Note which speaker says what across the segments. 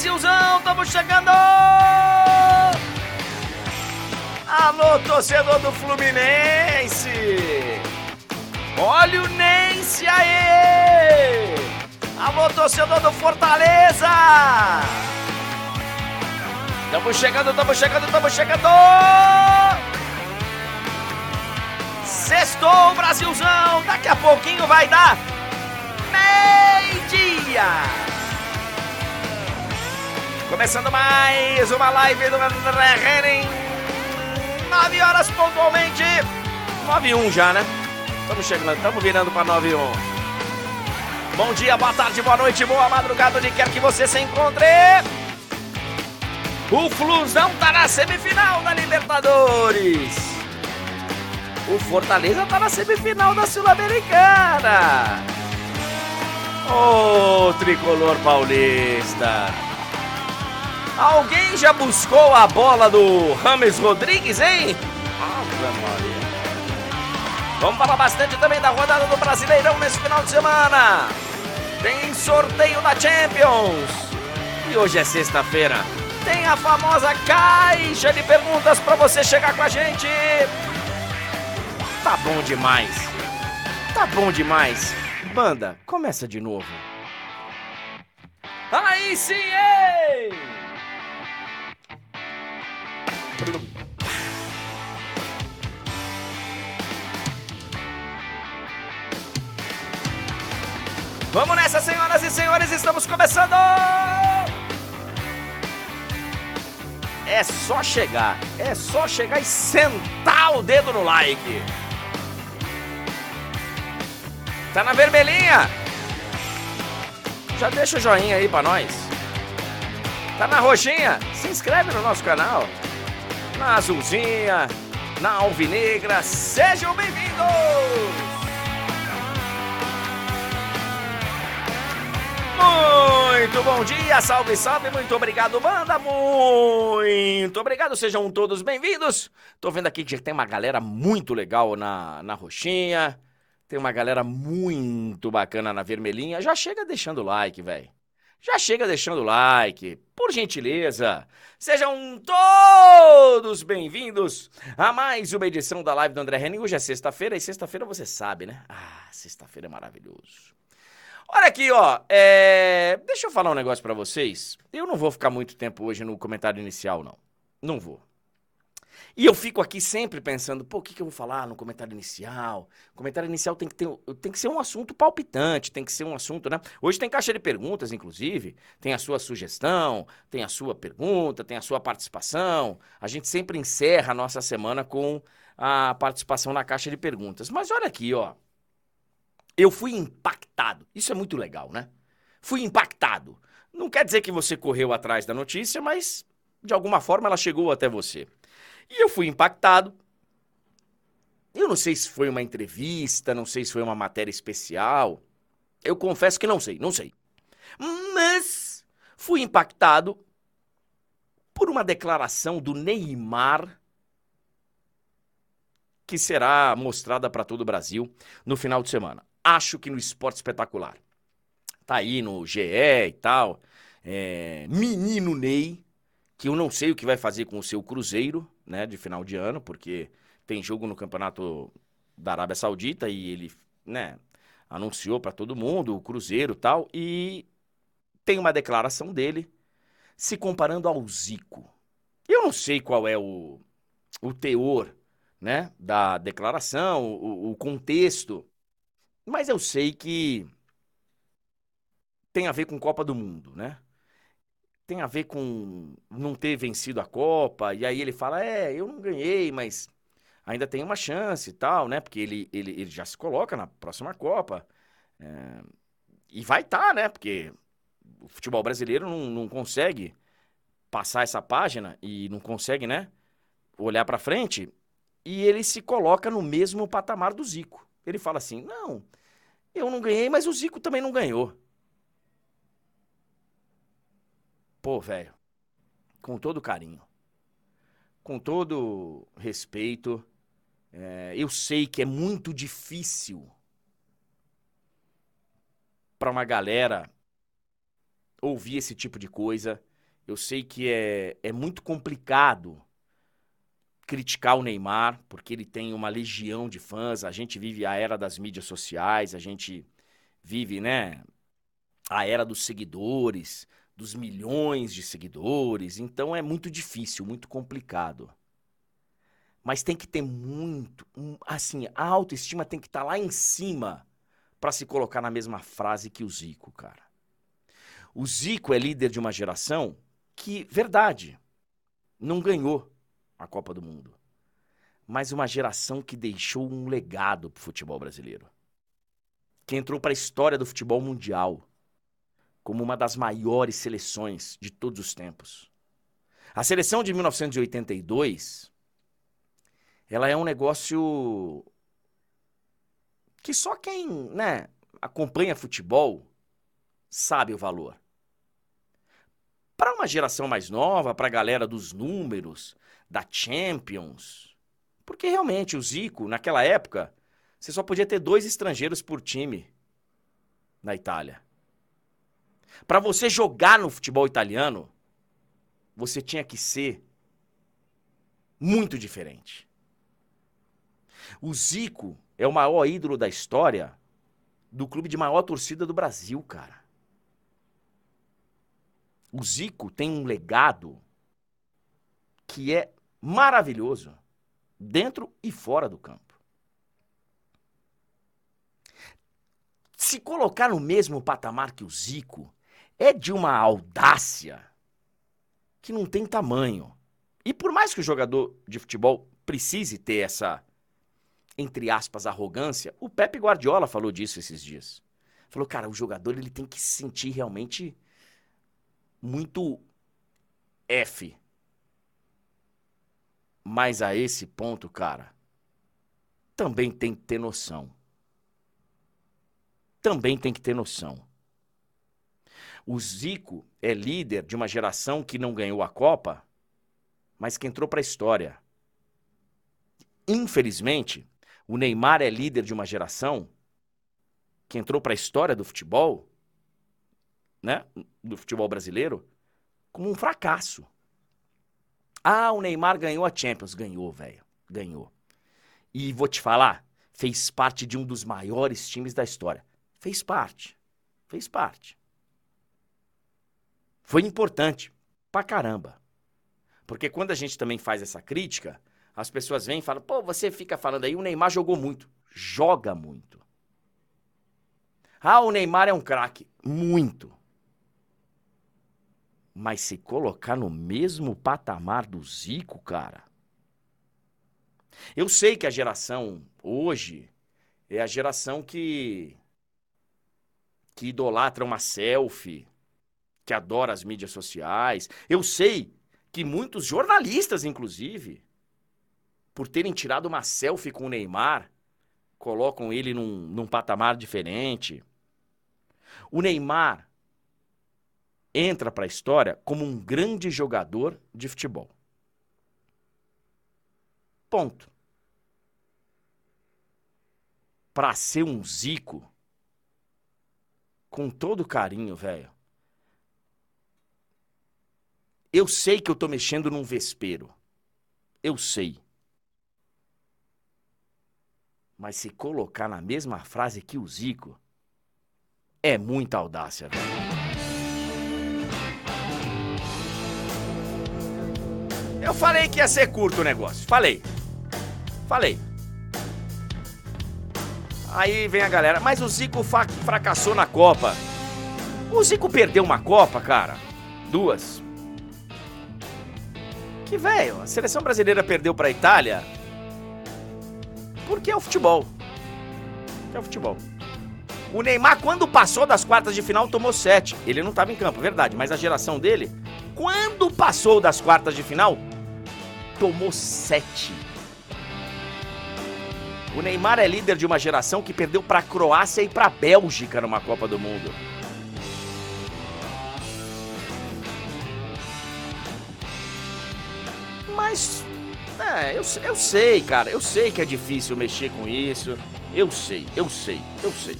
Speaker 1: Brasilzão, estamos chegando! Alô, torcedor do Fluminense! Olha o Nense aí! Alô, torcedor do Fortaleza! Estamos chegando, estamos chegando, estamos chegando! Sextou, Brasilzão! Daqui a pouquinho vai dar meio-dia! Começando mais uma live do André Henning. 9 horas pontualmente. 9 e 1 já, né? Estamos chegando, estamos virando para 9 e 1. Bom dia, boa tarde, boa noite, boa madrugada, onde quer que você se encontre. O Flusão tá na semifinal da Libertadores. O Fortaleza tá na semifinal da Sul-Americana. Ô, oh, tricolor paulista. Alguém já buscou a bola do Rames Rodrigues, hein? Maria. Vamos falar bastante também da rodada do Brasileirão nesse final de semana. Tem sorteio da Champions. E hoje é sexta-feira. Tem a famosa caixa de perguntas para você chegar com a gente. Tá bom demais. Tá bom demais. Banda, começa de novo. Aí sim, ei! Vamos nessa, senhoras e senhores, estamos começando! É só chegar, é só chegar e sentar o dedo no like. Tá na vermelhinha? Já deixa o joinha aí pra nós. Tá na roxinha? Se inscreve no nosso canal. Na azulzinha, na alvinegra, sejam bem-vindos! Muito bom dia, salve, salve, muito obrigado, banda, muito obrigado, sejam todos bem-vindos. Tô vendo aqui que tem uma galera muito legal na, na roxinha, tem uma galera muito bacana na vermelhinha. Já chega deixando o like, velho. Já chega deixando o like, por gentileza. Sejam todos bem-vindos a mais uma edição da live do André Henning. Hoje é sexta-feira e sexta-feira você sabe, né? Ah, sexta-feira é maravilhoso. Olha aqui, ó. É... Deixa eu falar um negócio para vocês. Eu não vou ficar muito tempo hoje no comentário inicial, não. Não vou. E eu fico aqui sempre pensando, pô, o que, que eu vou falar no comentário inicial? O comentário inicial tem que, ter, tem que ser um assunto palpitante, tem que ser um assunto, né? Hoje tem caixa de perguntas, inclusive, tem a sua sugestão, tem a sua pergunta, tem a sua participação. A gente sempre encerra a nossa semana com a participação na caixa de perguntas. Mas olha aqui, ó. Eu fui impactado. Isso é muito legal, né? Fui impactado. Não quer dizer que você correu atrás da notícia, mas de alguma forma ela chegou até você. E eu fui impactado. Eu não sei se foi uma entrevista, não sei se foi uma matéria especial. Eu confesso que não sei, não sei. Mas fui impactado por uma declaração do Neymar que será mostrada para todo o Brasil no final de semana acho que no esporte espetacular. Tá aí no GE e tal. É, menino Ney, que eu não sei o que vai fazer com o seu Cruzeiro, né, de final de ano, porque tem jogo no Campeonato da Arábia Saudita e ele, né, anunciou para todo mundo o Cruzeiro tal, e tem uma declaração dele se comparando ao Zico. Eu não sei qual é o, o teor, né, da declaração, o, o contexto, mas eu sei que tem a ver com Copa do Mundo, né? Tem a ver com não ter vencido a Copa, e aí ele fala: é, eu não ganhei, mas ainda tem uma chance e tal, né? Porque ele, ele, ele já se coloca na próxima Copa. É, e vai estar, tá, né? Porque o futebol brasileiro não, não consegue passar essa página e não consegue, né? Olhar para frente. E ele se coloca no mesmo patamar do Zico. Ele fala assim: não, eu não ganhei, mas o Zico também não ganhou. Pô, velho, com todo carinho, com todo respeito, é, eu sei que é muito difícil para uma galera ouvir esse tipo de coisa. Eu sei que é, é muito complicado criticar o Neymar, porque ele tem uma legião de fãs. A gente vive a era das mídias sociais, a gente vive, né, a era dos seguidores, dos milhões de seguidores. Então é muito difícil, muito complicado. Mas tem que ter muito, assim, a autoestima tem que estar tá lá em cima para se colocar na mesma frase que o Zico, cara. O Zico é líder de uma geração que, verdade, não ganhou a Copa do Mundo. Mas uma geração que deixou um legado pro futebol brasileiro. Que entrou para a história do futebol mundial como uma das maiores seleções de todos os tempos. A seleção de 1982, ela é um negócio que só quem, né, acompanha futebol sabe o valor. Para uma geração mais nova, para a galera dos números, da Champions, porque realmente o Zico, naquela época, você só podia ter dois estrangeiros por time na Itália. Para você jogar no futebol italiano, você tinha que ser muito diferente. O Zico é o maior ídolo da história do clube de maior torcida do Brasil, cara. O Zico tem um legado que é maravilhoso, dentro e fora do campo. Se colocar no mesmo patamar que o Zico é de uma audácia que não tem tamanho. E por mais que o jogador de futebol precise ter essa, entre aspas, arrogância, o Pepe Guardiola falou disso esses dias. Falou, cara, o jogador ele tem que se sentir realmente muito F. Mas a esse ponto, cara, também tem que ter noção. Também tem que ter noção. O Zico é líder de uma geração que não ganhou a Copa, mas que entrou para a história. Infelizmente, o Neymar é líder de uma geração que entrou para a história do futebol, né, do futebol brasileiro, como um fracasso. Ah, o Neymar ganhou a Champions, ganhou, velho, ganhou. E vou te falar, fez parte de um dos maiores times da história. Fez parte. Fez parte foi importante pra caramba. Porque quando a gente também faz essa crítica, as pessoas vêm e falam: pô, você fica falando aí, o Neymar jogou muito. Joga muito. Ah, o Neymar é um craque. Muito. Mas se colocar no mesmo patamar do Zico, cara. Eu sei que a geração hoje é a geração que que idolatra uma selfie, que adora as mídias sociais. Eu sei que muitos jornalistas, inclusive, por terem tirado uma selfie com o Neymar, colocam ele num, num patamar diferente. O Neymar entra para a história como um grande jogador de futebol. Ponto. Para ser um Zico, com todo carinho, velho, eu sei que eu tô mexendo num vespeiro. Eu sei. Mas se colocar na mesma frase que o Zico, é muita audácia, velho. Eu falei que ia ser curto o negócio. Falei. Falei. Aí vem a galera, mas o Zico fracassou na Copa. O Zico perdeu uma Copa, cara. Duas. Que, velho, a seleção brasileira perdeu para a Itália porque é o futebol. É o futebol. O Neymar, quando passou das quartas de final, tomou sete. Ele não estava em campo, verdade, mas a geração dele, quando passou das quartas de final, tomou sete. O Neymar é líder de uma geração que perdeu para a Croácia e para a Bélgica numa Copa do Mundo. Mas, é, eu, eu sei, cara, eu sei que é difícil mexer com isso. Eu sei, eu sei, eu sei.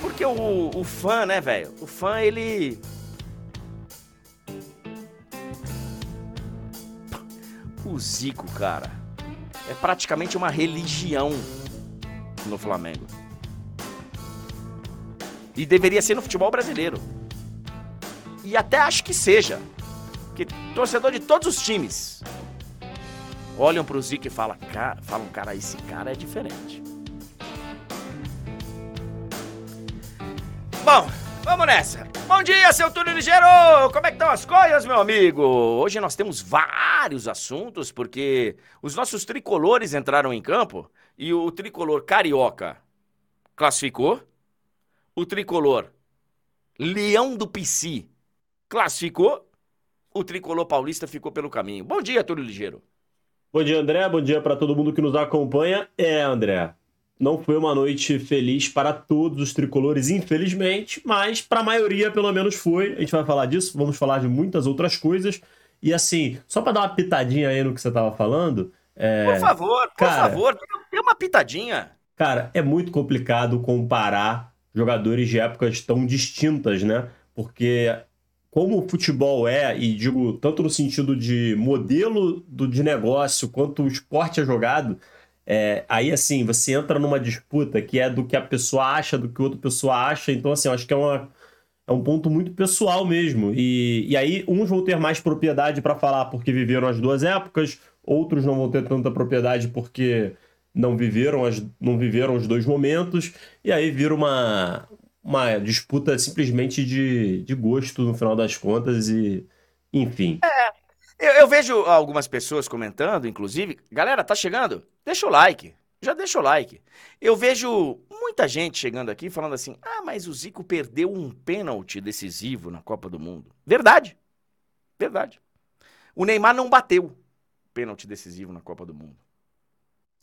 Speaker 1: Porque o, o fã, né, velho? O fã, ele. O Zico, cara, é praticamente uma religião no Flamengo. E deveria ser no futebol brasileiro. E até acho que seja. Que torcedor de todos os times olham pro Zico e falam, cara, falam, cara, esse cara é diferente. Bom, vamos nessa. Bom dia, seu Túlio Ligeiro! Como é que estão as coisas, meu amigo? Hoje nós temos vários assuntos, porque os nossos tricolores entraram em campo e o tricolor carioca classificou, o tricolor Leão do Pici classificou, o tricolor paulista ficou pelo caminho. Bom dia, Túlio Ligeiro.
Speaker 2: Bom dia, André. Bom dia para todo mundo que nos acompanha. É, André, não foi uma noite feliz para todos os tricolores, infelizmente, mas para a maioria pelo menos foi. A gente vai falar disso, vamos falar de muitas outras coisas. E assim, só para dar uma pitadinha aí no que você estava falando.
Speaker 1: É... Por favor, por cara, favor, dê uma pitadinha.
Speaker 2: Cara, é muito complicado comparar jogadores de épocas tão distintas, né? Porque como o futebol é, e digo tanto no sentido de modelo do, de negócio quanto o esporte é jogado, é, aí assim, você entra numa disputa que é do que a pessoa acha, do que outra pessoa acha, então assim, eu acho que é, uma, é um ponto muito pessoal mesmo. E, e aí, uns vão ter mais propriedade para falar porque viveram as duas épocas, outros não vão ter tanta propriedade porque não viveram, as, não viveram os dois momentos, e aí vira uma, uma disputa simplesmente de, de gosto no final das contas e enfim.
Speaker 1: É, eu, eu, vejo algumas pessoas comentando, inclusive, galera, tá chegando? Deixa o like, já deixa o like. Eu vejo muita gente chegando aqui falando assim, ah, mas o Zico perdeu um pênalti decisivo na Copa do Mundo. Verdade, verdade. O Neymar não bateu pênalti decisivo na Copa do Mundo.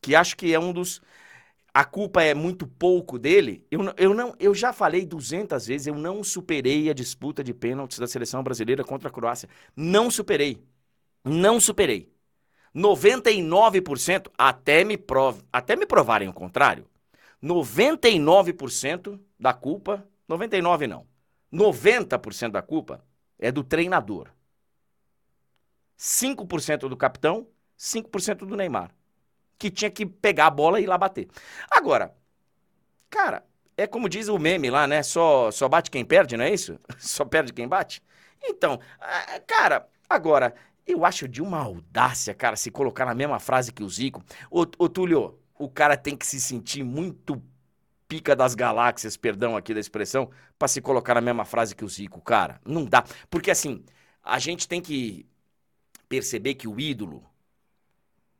Speaker 1: Que acho que é um dos a culpa é muito pouco dele, eu, eu, não, eu já falei 200 vezes, eu não superei a disputa de pênaltis da seleção brasileira contra a Croácia. Não superei. Não superei. 99% até me, prov, até me provarem o contrário. 99% da culpa, 99 não. 90% da culpa é do treinador. 5% do capitão, 5% do Neymar que tinha que pegar a bola e ir lá bater. Agora, cara, é como diz o meme lá, né? Só, só bate quem perde, não é isso? Só perde quem bate? Então, cara, agora, eu acho de uma audácia, cara, se colocar na mesma frase que o Zico. Ô, ô Túlio, o cara tem que se sentir muito pica das galáxias, perdão aqui da expressão, para se colocar na mesma frase que o Zico, cara. Não dá. Porque assim, a gente tem que perceber que o ídolo,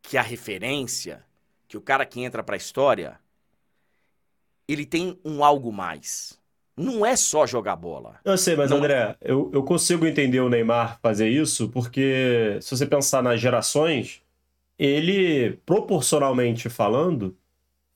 Speaker 1: que a referência, que o cara que entra para a história, ele tem um algo mais. Não é só jogar bola.
Speaker 2: Eu sei, mas Não... É André, eu, eu consigo entender o Neymar fazer isso, porque se você pensar nas gerações, ele, proporcionalmente falando,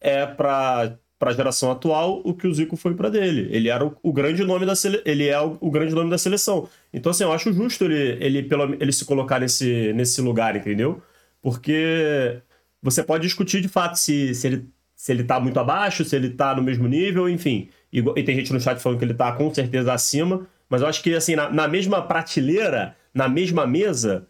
Speaker 2: é para para a geração atual o que o Zico foi para dele. Ele era o, o, grande nome da sele... ele é o, o, grande nome da seleção. Então assim, eu acho justo ele ele pelo ele se colocar nesse nesse lugar, entendeu? Porque você pode discutir de fato se, se, ele, se ele tá muito abaixo, se ele tá no mesmo nível, enfim. E, e tem gente no chat falando que ele tá com certeza acima. Mas eu acho que, assim, na, na mesma prateleira, na mesma mesa,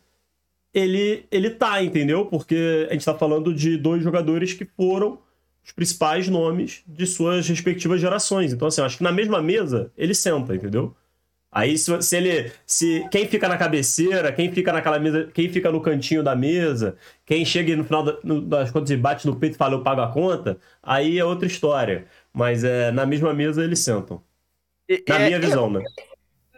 Speaker 2: ele, ele tá, entendeu? Porque a gente tá falando de dois jogadores que foram os principais nomes de suas respectivas gerações. Então, assim, eu acho que na mesma mesa ele senta, entendeu? Aí se, se, ele. Se quem fica na cabeceira, quem fica naquela mesa, quem fica no cantinho da mesa, quem chega no final das contas e bate no peito e fala eu pago a conta, aí é outra história. Mas é, na mesma mesa eles sentam. Na é, minha visão, né?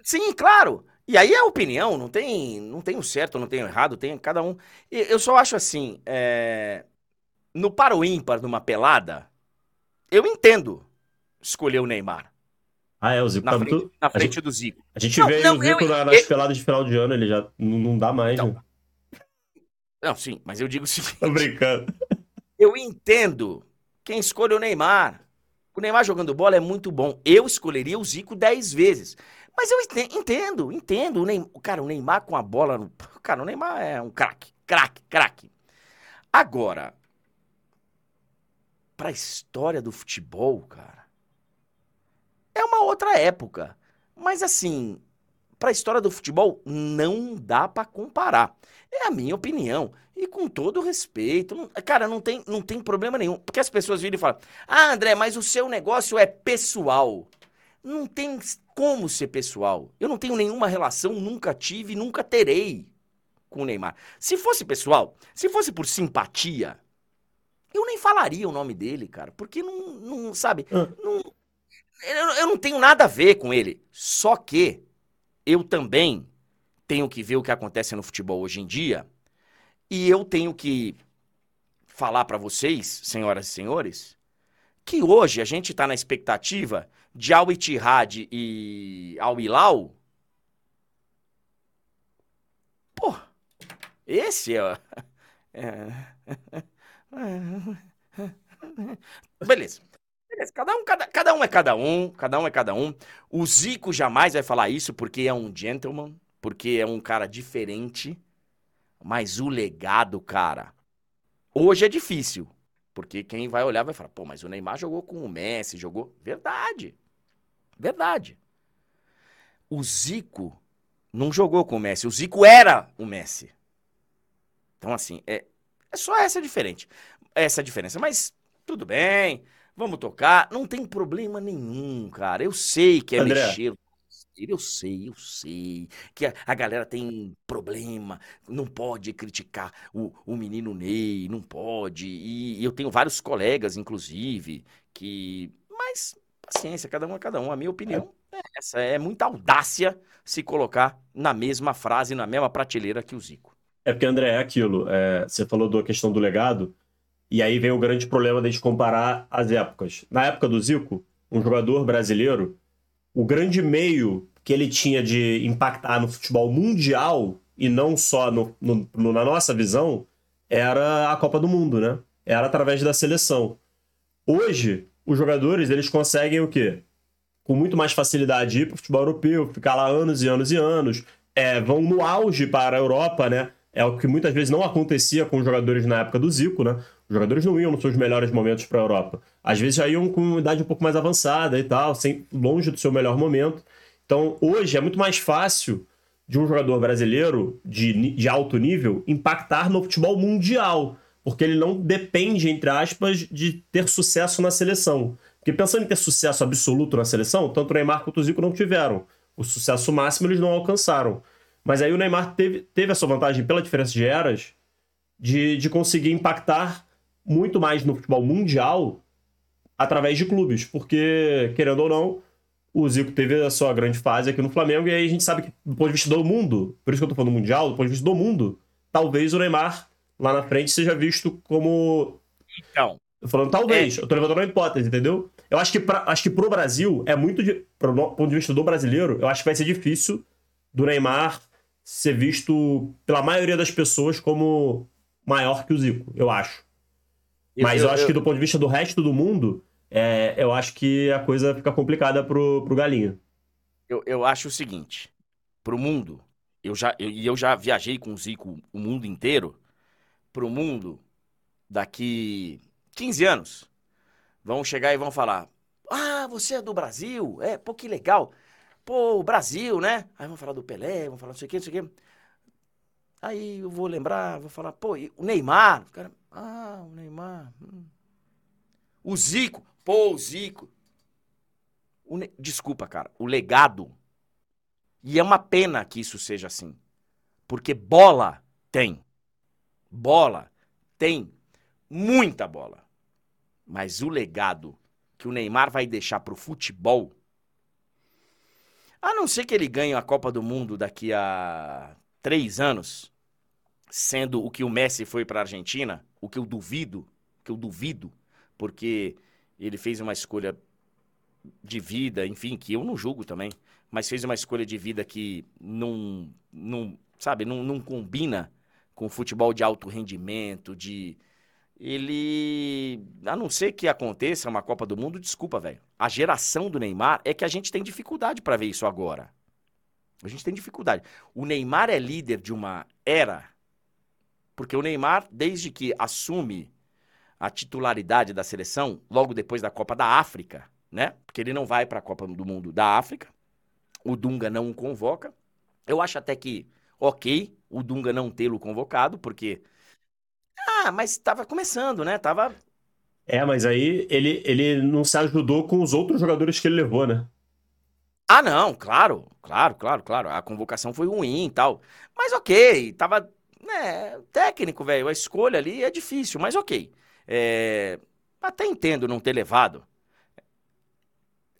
Speaker 1: Sim, claro. E aí é opinião, não tem, não tem o certo, não tem o errado, tem cada um. Eu só acho assim, é... no para o ímpar, numa pelada, eu entendo escolher o Neymar.
Speaker 2: Ah, é, o Zico
Speaker 1: na tá frente, muito... Na frente gente, do Zico.
Speaker 2: A gente não, vê não, o Zico eu, nas eu, peladas de final de ano, ele já não, não dá mais, não. Né?
Speaker 1: Não, sim, mas eu digo o seguinte...
Speaker 2: Tô brincando.
Speaker 1: Eu entendo quem escolhe o Neymar. O Neymar jogando bola é muito bom. Eu escolheria o Zico 10 vezes. Mas eu entendo, entendo. O Neymar, cara, o Neymar com a bola... No... Cara, o Neymar é um craque, craque, craque. Agora, pra história do futebol, cara outra época. Mas assim, para a história do futebol, não dá para comparar. É a minha opinião. E com todo respeito, não, cara, não tem, não tem problema nenhum. Porque as pessoas viram e falam: Ah, André, mas o seu negócio é pessoal. Não tem como ser pessoal. Eu não tenho nenhuma relação, nunca tive, nunca terei com o Neymar. Se fosse pessoal, se fosse por simpatia, eu nem falaria o nome dele, cara. Porque não, não sabe, não, eu, eu não tenho nada a ver com ele. Só que eu também tenho que ver o que acontece no futebol hoje em dia e eu tenho que falar para vocês, senhoras e senhores, que hoje a gente está na expectativa de Al Ittihad e Al Hilal. Pô, esse é... é... Beleza. Cada um, cada, cada um é cada um, cada um é cada um. O Zico jamais vai falar isso porque é um gentleman, porque é um cara diferente. Mas o legado, cara, hoje é difícil. Porque quem vai olhar vai falar, pô, mas o Neymar jogou com o Messi, jogou. Verdade. Verdade. O Zico não jogou com o Messi. O Zico era o Messi. Então, assim, é, é só essa diferente. Essa diferença. Mas tudo bem. Vamos tocar. Não tem problema nenhum, cara. Eu sei que é André. mexer. Eu sei, eu sei. Que a, a, galera tem problema. Não pode criticar o, o menino Ney. Não pode. E, e eu tenho vários colegas, inclusive, que. Mas, paciência, cada um é cada um. A minha opinião é, essa. É muita audácia se colocar na mesma frase, na mesma prateleira que o Zico.
Speaker 2: É porque, André, é aquilo. É, você falou da questão do legado. E aí vem o grande problema de comparar as épocas. Na época do Zico, um jogador brasileiro, o grande meio que ele tinha de impactar no futebol mundial e não só no, no, no, na nossa visão era a Copa do Mundo, né? Era através da seleção. Hoje, os jogadores eles conseguem o quê? Com muito mais facilidade ir para o futebol europeu, ficar lá anos e anos e anos, é, vão no auge para a Europa, né? É o que muitas vezes não acontecia com os jogadores na época do Zico, né? Os jogadores não iam nos seus melhores momentos para a Europa. Às vezes já iam com uma idade um pouco mais avançada e tal, sem, longe do seu melhor momento. Então, hoje é muito mais fácil de um jogador brasileiro de, de alto nível impactar no futebol mundial, porque ele não depende, entre aspas, de ter sucesso na seleção. Porque pensando em ter sucesso absoluto na seleção, tanto o Neymar quanto o Zico não tiveram. O sucesso máximo eles não alcançaram. Mas aí o Neymar teve, teve essa vantagem pela diferença de eras de, de conseguir impactar muito mais no futebol mundial através de clubes, porque, querendo ou não, o Zico teve a sua grande fase aqui no Flamengo, e aí a gente sabe que, do ponto de vista do mundo, por isso que eu tô falando mundial, do ponto de vista do mundo, talvez o Neymar lá na frente seja visto como. Então. Tô falando talvez, é... eu tô levantando uma hipótese, entendeu? Eu acho que, pra, acho que pro Brasil é muito. De, pro ponto de vista do brasileiro, eu acho que vai ser difícil do Neymar ser visto pela maioria das pessoas como maior que o Zico, eu acho. Mas eu, eu acho eu... que do ponto de vista do resto do mundo, é, eu acho que a coisa fica complicada pro, pro Galinha.
Speaker 1: Eu, eu acho o seguinte, pro mundo, eu já, eu, eu já viajei com o Zico o mundo inteiro, pro mundo, daqui 15 anos, vão chegar e vão falar, ah, você é do Brasil? É, pô, que legal. Pô, o Brasil, né? Aí vão falar do Pelé, vão falar não sei o que, não sei o que. Aí eu vou lembrar, vou falar, pô, o Neymar. O cara, ah, o Neymar. Hum. O Zico. Pô, o Zico. O ne... Desculpa, cara. O legado. E é uma pena que isso seja assim. Porque bola tem. Bola tem. Muita bola. Mas o legado que o Neymar vai deixar pro futebol. A não ser que ele ganhe a Copa do Mundo daqui a três anos, sendo o que o Messi foi para a Argentina, o que eu duvido, que eu duvido, porque ele fez uma escolha de vida, enfim, que eu não julgo também, mas fez uma escolha de vida que não, não sabe, não, não combina com futebol de alto rendimento, de ele, a não ser que aconteça uma Copa do Mundo, desculpa, velho. A geração do Neymar é que a gente tem dificuldade para ver isso agora. A gente tem dificuldade. O Neymar é líder de uma era porque o Neymar, desde que assume a titularidade da seleção, logo depois da Copa da África, né? Porque ele não vai para a Copa do Mundo da África. O Dunga não o convoca. Eu acho até que ok o Dunga não tê-lo convocado, porque ah, mas estava começando, né? Tava
Speaker 2: É, mas aí ele, ele não se ajudou com os outros jogadores que ele levou, né?
Speaker 1: Ah, não, claro, claro, claro, claro. A convocação foi ruim e tal. Mas ok, tava. Né, técnico, velho. A escolha ali é difícil, mas ok. É, até entendo não ter levado.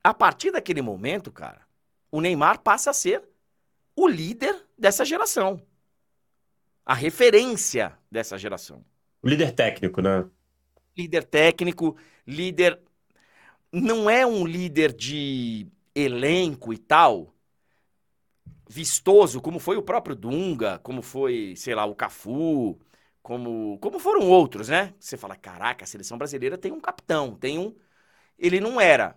Speaker 1: A partir daquele momento, cara, o Neymar passa a ser o líder dessa geração. A referência dessa geração.
Speaker 2: O líder técnico, né?
Speaker 1: Líder técnico, líder. Não é um líder de elenco e tal, vistoso, como foi o próprio Dunga, como foi, sei lá, o Cafu, como, como foram outros, né? Você fala, caraca, a seleção brasileira tem um capitão, tem um. Ele não era,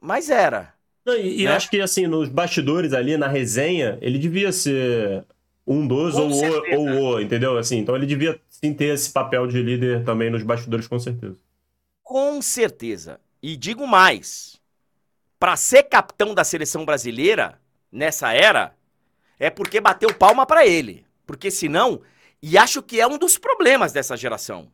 Speaker 1: mas era.
Speaker 2: Não, e, né? acho que, assim, nos bastidores ali, na resenha, ele devia ser um dos com ou o, ou o, entendeu? Assim, então ele devia sim ter esse papel de líder também nos bastidores, com certeza.
Speaker 1: Com certeza. E digo mais, para ser capitão da seleção brasileira nessa era é porque bateu palma para ele. Porque senão, e acho que é um dos problemas dessa geração,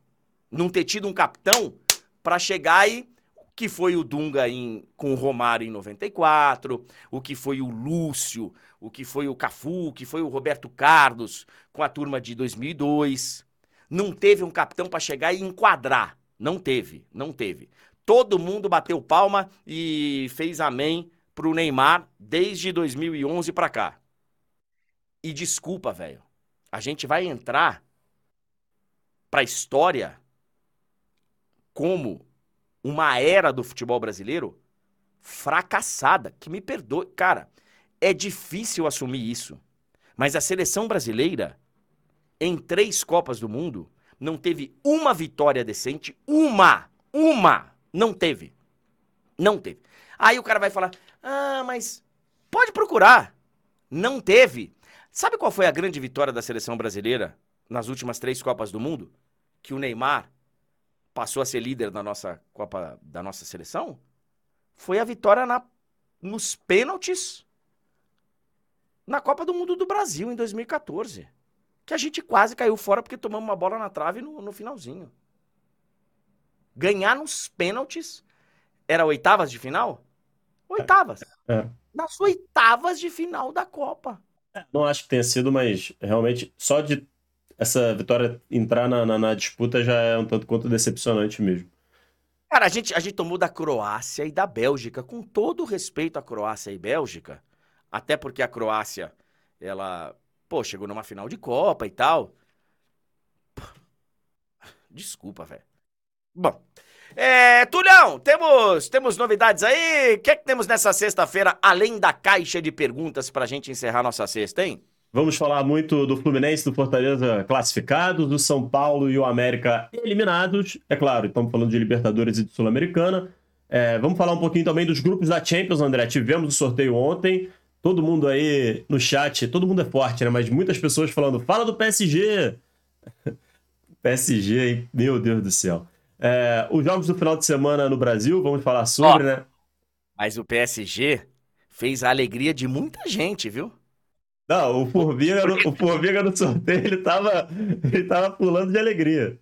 Speaker 1: não ter tido um capitão para chegar e que foi o Dunga em, com o Romário em 94, o que foi o Lúcio, o que foi o Cafu, o que foi o Roberto Carlos com a turma de 2002. Não teve um capitão para chegar e enquadrar. Não teve, não teve. Todo mundo bateu palma e fez amém pro Neymar desde 2011 para cá. E desculpa, velho. A gente vai entrar pra história como uma era do futebol brasileiro fracassada. Que me perdoe. Cara, é difícil assumir isso. Mas a seleção brasileira, em três Copas do Mundo, não teve uma vitória decente. Uma! Uma! Não teve. Não teve. Aí o cara vai falar: ah, mas pode procurar. Não teve. Sabe qual foi a grande vitória da seleção brasileira nas últimas três Copas do Mundo? Que o Neymar passou a ser líder da nossa Copa da nossa seleção? Foi a vitória na, nos pênaltis na Copa do Mundo do Brasil em 2014. Que a gente quase caiu fora porque tomamos uma bola na trave no, no finalzinho. Ganhar nos pênaltis era oitavas de final? Oitavas. É. é. Nas oitavas de final da Copa.
Speaker 2: Não acho que tenha sido, mas realmente só de essa vitória entrar na, na, na, disputa já é um tanto quanto decepcionante mesmo.
Speaker 1: Cara, a gente, a gente tomou da Croácia e da Bélgica, com todo respeito à Croácia e Bélgica, até porque a Croácia, ela, pô, chegou numa final de Copa e tal. Desculpa, velho. Bom, é, Tulhão, temos, temos novidades aí? O que é que temos nessa sexta-feira, além da caixa de perguntas pra gente encerrar nossa sexta, hein?
Speaker 2: Vamos falar muito do Fluminense, do Fortaleza classificados, do São Paulo e o América eliminados. É claro, estamos falando de Libertadores e de Sul-Americana. É, vamos falar um pouquinho também dos grupos da Champions, André. Tivemos o sorteio ontem. Todo mundo aí no chat, todo mundo é forte, né? Mas muitas pessoas falando, fala do PSG. PSG, hein? Meu Deus do céu. É, os jogos do final de semana no Brasil, vamos falar sobre, né?
Speaker 1: Mas o PSG fez a alegria de muita gente, viu?
Speaker 2: Não, o Formiga, no, o Formiga no sorteio, ele tava, ele tava pulando de alegria.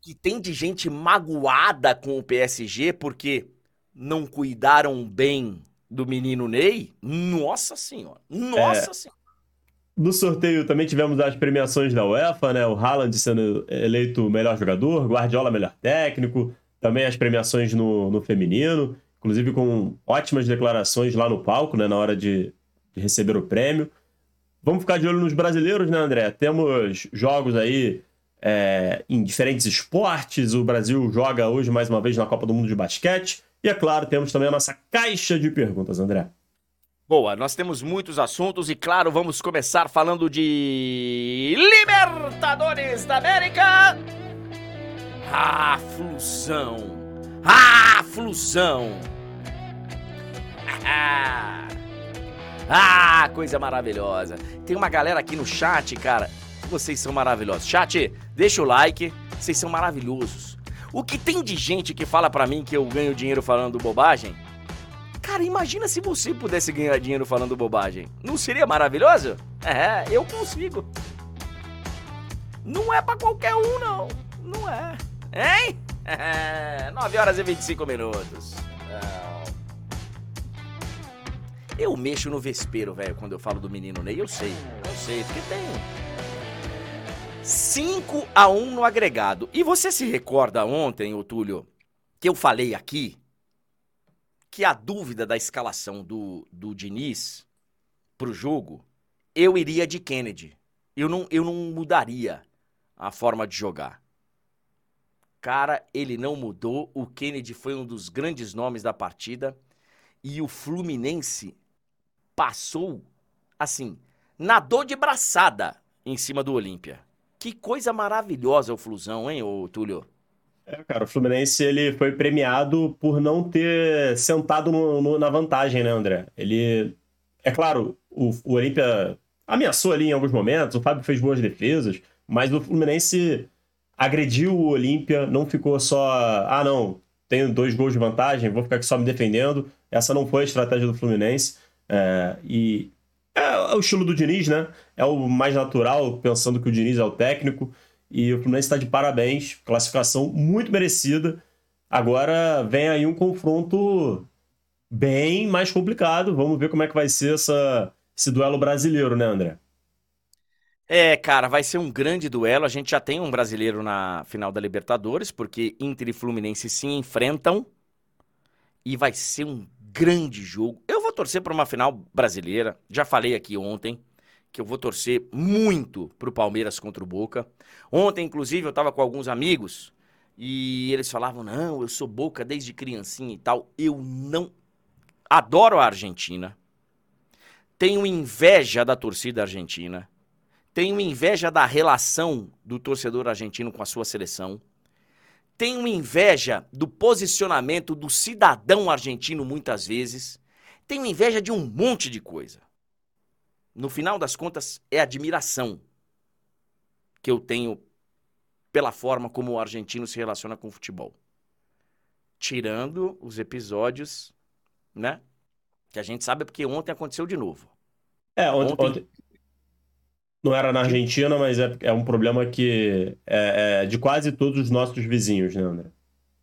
Speaker 1: Que tem de gente magoada com o PSG porque não cuidaram bem do menino Ney. Nossa senhora, nossa é, senhora.
Speaker 2: No sorteio também tivemos as premiações da UEFA, né? O Haaland sendo eleito melhor jogador, Guardiola melhor técnico, também as premiações no, no feminino, inclusive com ótimas declarações lá no palco, né? Na hora de, de receber o prêmio. Vamos ficar de olho nos brasileiros, né, André? Temos jogos aí é, em diferentes esportes. O Brasil joga hoje mais uma vez na Copa do Mundo de Basquete. E é claro, temos também a nossa caixa de perguntas, André.
Speaker 1: Boa, nós temos muitos assuntos e, claro, vamos começar falando de Libertadores da América. Ah, flusão! Ah, flusão! Ah, coisa maravilhosa. Tem uma galera aqui no chat, cara. Vocês são maravilhosos. Chat, deixa o like. Vocês são maravilhosos. O que tem de gente que fala para mim que eu ganho dinheiro falando bobagem? Cara, imagina se você pudesse ganhar dinheiro falando bobagem. Não seria maravilhoso? É, eu consigo. Não é para qualquer um, não. Não é. Hein? É, 9 horas e 25 minutos. Eu mexo no vespeiro, velho, quando eu falo do menino Ney. Eu sei, eu sei, porque tem 5 a 1 no agregado. E você se recorda ontem, ô Túlio, que eu falei aqui que a dúvida da escalação do, do Diniz pro jogo, eu iria de Kennedy. Eu não, eu não mudaria a forma de jogar. Cara, ele não mudou. O Kennedy foi um dos grandes nomes da partida. E o Fluminense passou, assim, nadou de braçada em cima do Olímpia. Que coisa maravilhosa o Flusão, hein, ô Túlio?
Speaker 2: É, cara, o Fluminense ele foi premiado por não ter sentado no, no, na vantagem, né, André? Ele. É claro, o, o Olímpia ameaçou ali em alguns momentos, o Fábio fez boas defesas, mas o Fluminense agrediu o Olímpia, não ficou só. Ah, não, tenho dois gols de vantagem, vou ficar aqui só me defendendo. Essa não foi a estratégia do Fluminense. É, e é, o estilo do Diniz, né? É o mais natural, pensando que o Diniz é o técnico. E o Fluminense está de parabéns, classificação muito merecida. Agora vem aí um confronto bem mais complicado. Vamos ver como é que vai ser essa, esse duelo brasileiro, né, André?
Speaker 1: É, cara, vai ser um grande duelo. A gente já tem um brasileiro na final da Libertadores, porque Inter e Fluminense se enfrentam. E vai ser um grande jogo. Eu torcer para uma final brasileira. Já falei aqui ontem que eu vou torcer muito pro Palmeiras contra o Boca. Ontem, inclusive, eu tava com alguns amigos e eles falavam: "Não, eu sou Boca desde criancinha e tal". Eu não adoro a Argentina. Tenho inveja da torcida argentina. Tenho inveja da relação do torcedor argentino com a sua seleção. Tenho inveja do posicionamento do cidadão argentino muitas vezes. Tenho inveja de um monte de coisa no final das contas, é admiração que eu tenho pela forma como o argentino se relaciona com o futebol. Tirando os episódios, né? Que a gente sabe porque ontem aconteceu de novo.
Speaker 2: É, ontem, ontem... não era na Argentina, mas é, é um problema que é, é de quase todos os nossos vizinhos, né, André?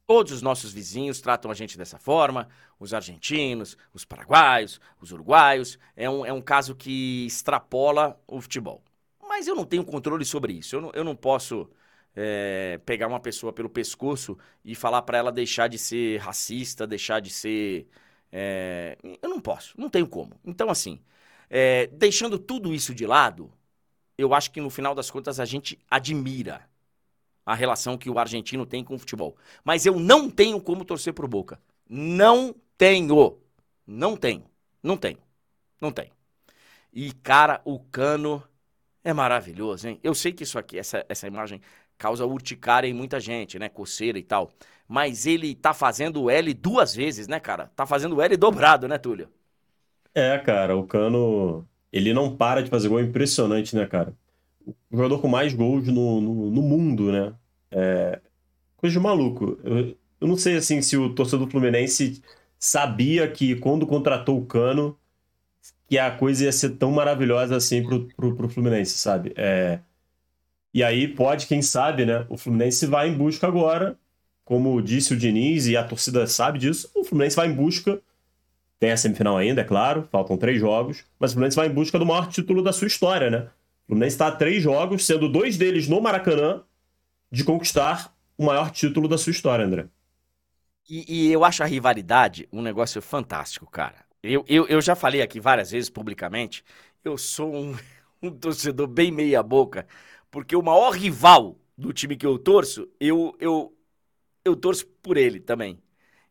Speaker 1: Todos os nossos vizinhos tratam a gente dessa forma, os argentinos, os paraguaios, os uruguaios. É um, é um caso que extrapola o futebol. Mas eu não tenho controle sobre isso. Eu não, eu não posso é, pegar uma pessoa pelo pescoço e falar para ela deixar de ser racista, deixar de ser. É... eu não posso, não tenho como. Então, assim, é, deixando tudo isso de lado, eu acho que no final das contas a gente admira a relação que o argentino tem com o futebol. Mas eu não tenho como torcer pro Boca. Não tenho. Não tenho. Não tenho. Não tenho. E, cara, o cano é maravilhoso, hein? Eu sei que isso aqui, essa, essa imagem, causa urticária em muita gente, né? Coceira e tal. Mas ele tá fazendo o L duas vezes, né, cara? Tá fazendo o L dobrado, né, Túlio?
Speaker 2: É, cara, o cano. Ele não para de fazer gol, é impressionante, né, cara? O jogador com mais gols no, no, no mundo, né? É, coisa de maluco. Eu, eu, não sei assim se o torcedor do Fluminense sabia que quando contratou o Cano que a coisa ia ser tão maravilhosa assim pro, pro, pro Fluminense, sabe? É, e aí pode, quem sabe, né? O Fluminense vai em busca agora, como disse o Diniz e a torcida sabe disso, o Fluminense vai em busca tem a semifinal ainda, é claro, faltam três jogos, mas o Fluminense vai em busca do maior título da sua história, né? O Fluminense está a três jogos, sendo dois deles no Maracanã, de conquistar o maior título da sua história, André.
Speaker 1: E, e eu acho a rivalidade um negócio fantástico, cara. Eu, eu, eu já falei aqui várias vezes publicamente, eu sou um, um torcedor bem meia-boca, porque o maior rival do time que eu torço, eu, eu, eu torço por ele também.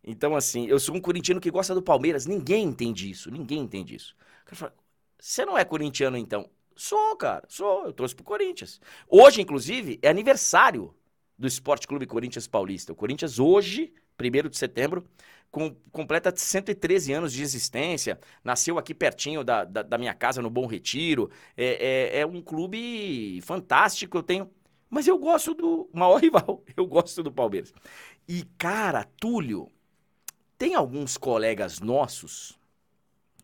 Speaker 1: Então, assim, eu sou um corintiano que gosta do Palmeiras. Ninguém entende isso. Ninguém entende isso. Você não é corintiano, então? Sou, cara, sou. Eu torço pro Corinthians. Hoje, inclusive, é aniversário do Esporte Clube Corinthians Paulista. O Corinthians, hoje, 1 de setembro, com, completa 113 anos de existência. Nasceu aqui pertinho da, da, da minha casa, no Bom Retiro. É, é, é, um clube fantástico. Eu tenho. Mas eu gosto do maior rival. Eu gosto do Palmeiras. E, cara, Túlio, tem alguns colegas nossos,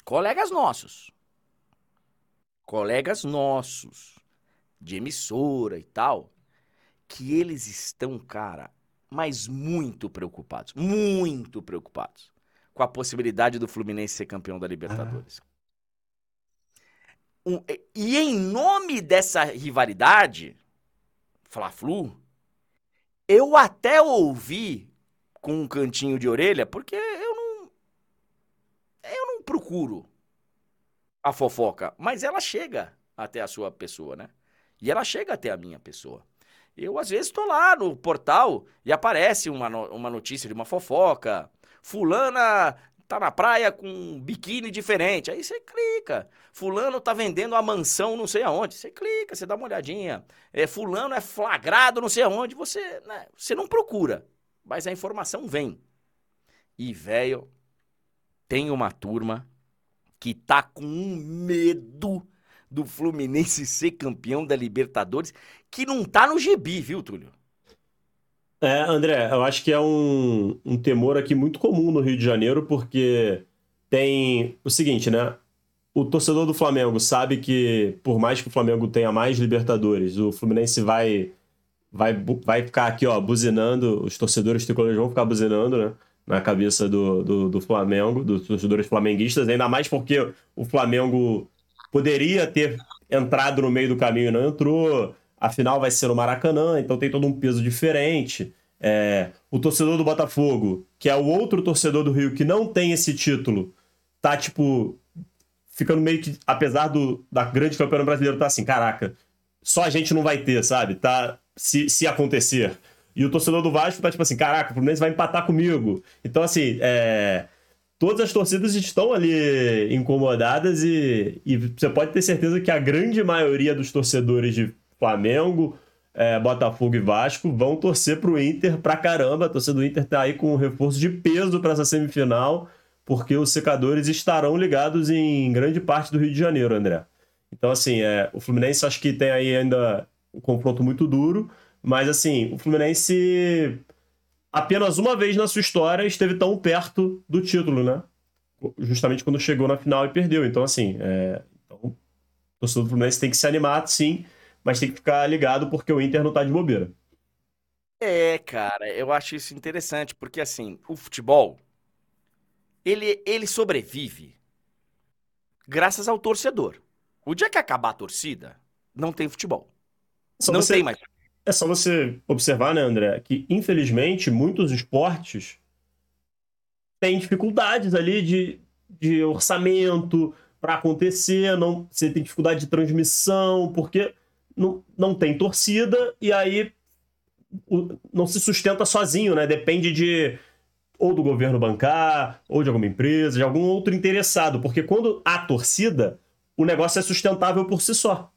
Speaker 1: colegas nossos, colegas nossos, de emissora e tal, que eles estão, cara, mas muito preocupados, muito preocupados com a possibilidade do Fluminense ser campeão da Libertadores. Ah. Um, e em nome dessa rivalidade, Fla-Flu, eu até ouvi com um cantinho de orelha, porque eu não eu não procuro a fofoca, mas ela chega até a sua pessoa, né? E ela chega até a minha pessoa. Eu, às vezes, estou lá no portal e aparece uma, uma notícia de uma fofoca. Fulana tá na praia com um biquíni diferente. Aí você clica. Fulano tá vendendo a mansão não sei aonde. Você clica, você dá uma olhadinha. É, fulano é flagrado não sei aonde. Você, né, você não procura, mas a informação vem. E, velho, tem uma turma que tá com um medo do Fluminense ser campeão da Libertadores, que não tá no gibi, viu, Túlio?
Speaker 2: É, André, eu acho que é um, um temor aqui muito comum no Rio de Janeiro, porque tem o seguinte, né? O torcedor do Flamengo sabe que, por mais que o Flamengo tenha mais Libertadores, o Fluminense vai vai, vai ficar aqui, ó, buzinando, os torcedores tricolores vão ficar buzinando, né? Na cabeça do, do, do Flamengo, dos torcedores flamenguistas, ainda mais porque o Flamengo poderia ter entrado no meio do caminho e não entrou. Afinal, vai ser no Maracanã, então tem todo um peso diferente. É, o torcedor do Botafogo, que é o outro torcedor do Rio que não tem esse título, tá tipo ficando meio que, apesar do, da grande campeão brasileiro, tá assim, caraca, só a gente não vai ter, sabe? Tá, se, se acontecer. E o torcedor do Vasco tá tipo assim, caraca, o Fluminense vai empatar comigo. Então, assim, é, todas as torcidas estão ali incomodadas e, e você pode ter certeza que a grande maioria dos torcedores de Flamengo, é, Botafogo e Vasco vão torcer pro Inter pra caramba. A torcida do Inter tá aí com um reforço de peso para essa semifinal, porque os secadores estarão ligados em grande parte do Rio de Janeiro, André. Então, assim, é, o Fluminense acho que tem aí ainda um confronto muito duro, mas, assim, o Fluminense apenas uma vez na sua história esteve tão perto do título, né? Justamente quando chegou na final e perdeu. Então, assim, é, então, o torcedor do Fluminense tem que se animar, sim, mas tem que ficar ligado porque o Inter não tá de bobeira.
Speaker 1: É, cara, eu acho isso interessante, porque assim, o futebol, ele, ele sobrevive graças ao torcedor. O dia que acabar a torcida, não tem futebol.
Speaker 2: Só não você, tem mais. É só você observar, né, André, que infelizmente muitos esportes têm dificuldades ali de, de orçamento para acontecer, não, você tem dificuldade de transmissão, porque não, não tem torcida e aí o, não se sustenta sozinho, né? Depende de ou do governo bancar, ou de alguma empresa, de algum outro interessado, porque quando há torcida, o negócio é sustentável por si só.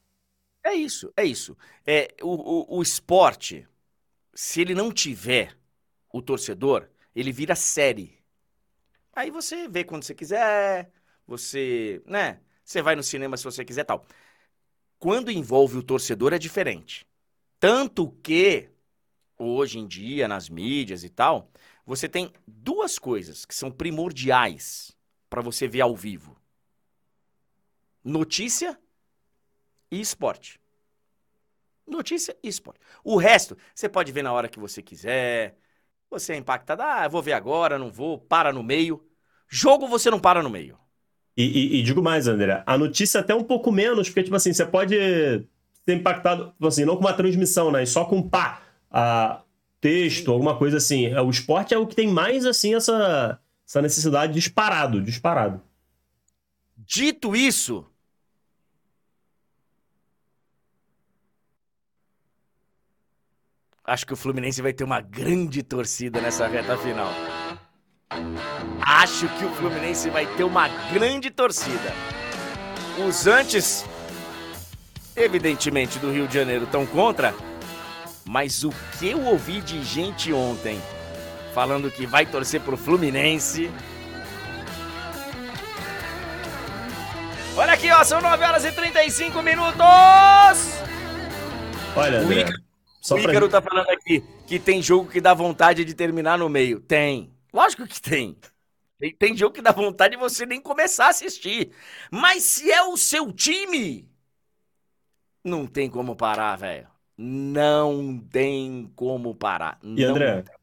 Speaker 1: É isso, é isso. É, o, o, o esporte, se ele não tiver o torcedor, ele vira série. Aí você vê quando você quiser, você, né? Você vai no cinema se você quiser tal quando envolve o torcedor é diferente. Tanto que, hoje em dia, nas mídias e tal, você tem duas coisas que são primordiais para você ver ao vivo: notícia e esporte. Notícia e esporte. O resto, você pode ver na hora que você quiser. Você é impactado, ah, vou ver agora, não vou, para no meio. Jogo você não para no meio.
Speaker 2: E, e, e, digo mais, André, a notícia até um pouco menos, porque, tipo assim, você pode ser impactado, tipo assim, não com uma transmissão, né? Só com pá, a texto, alguma coisa assim. É, o esporte é o que tem mais, assim, essa, essa necessidade disparado, disparado.
Speaker 1: Dito isso, acho que o Fluminense vai ter uma grande torcida nessa reta final. Acho que o Fluminense vai ter uma grande torcida. Os antes, evidentemente, do Rio de Janeiro estão contra, mas o que eu ouvi de gente ontem falando que vai torcer pro Fluminense. Olha aqui, ó, são 9 horas e 35 minutos!
Speaker 2: Olha, André, o Ícaro,
Speaker 1: o Ícaro tá falando aqui que tem jogo que dá vontade de terminar no meio. Tem. Lógico que tem. Tem jogo que dá vontade de você nem começar a assistir. Mas se é o seu time, não tem como parar, velho. Não tem como parar.
Speaker 2: E não André, tem.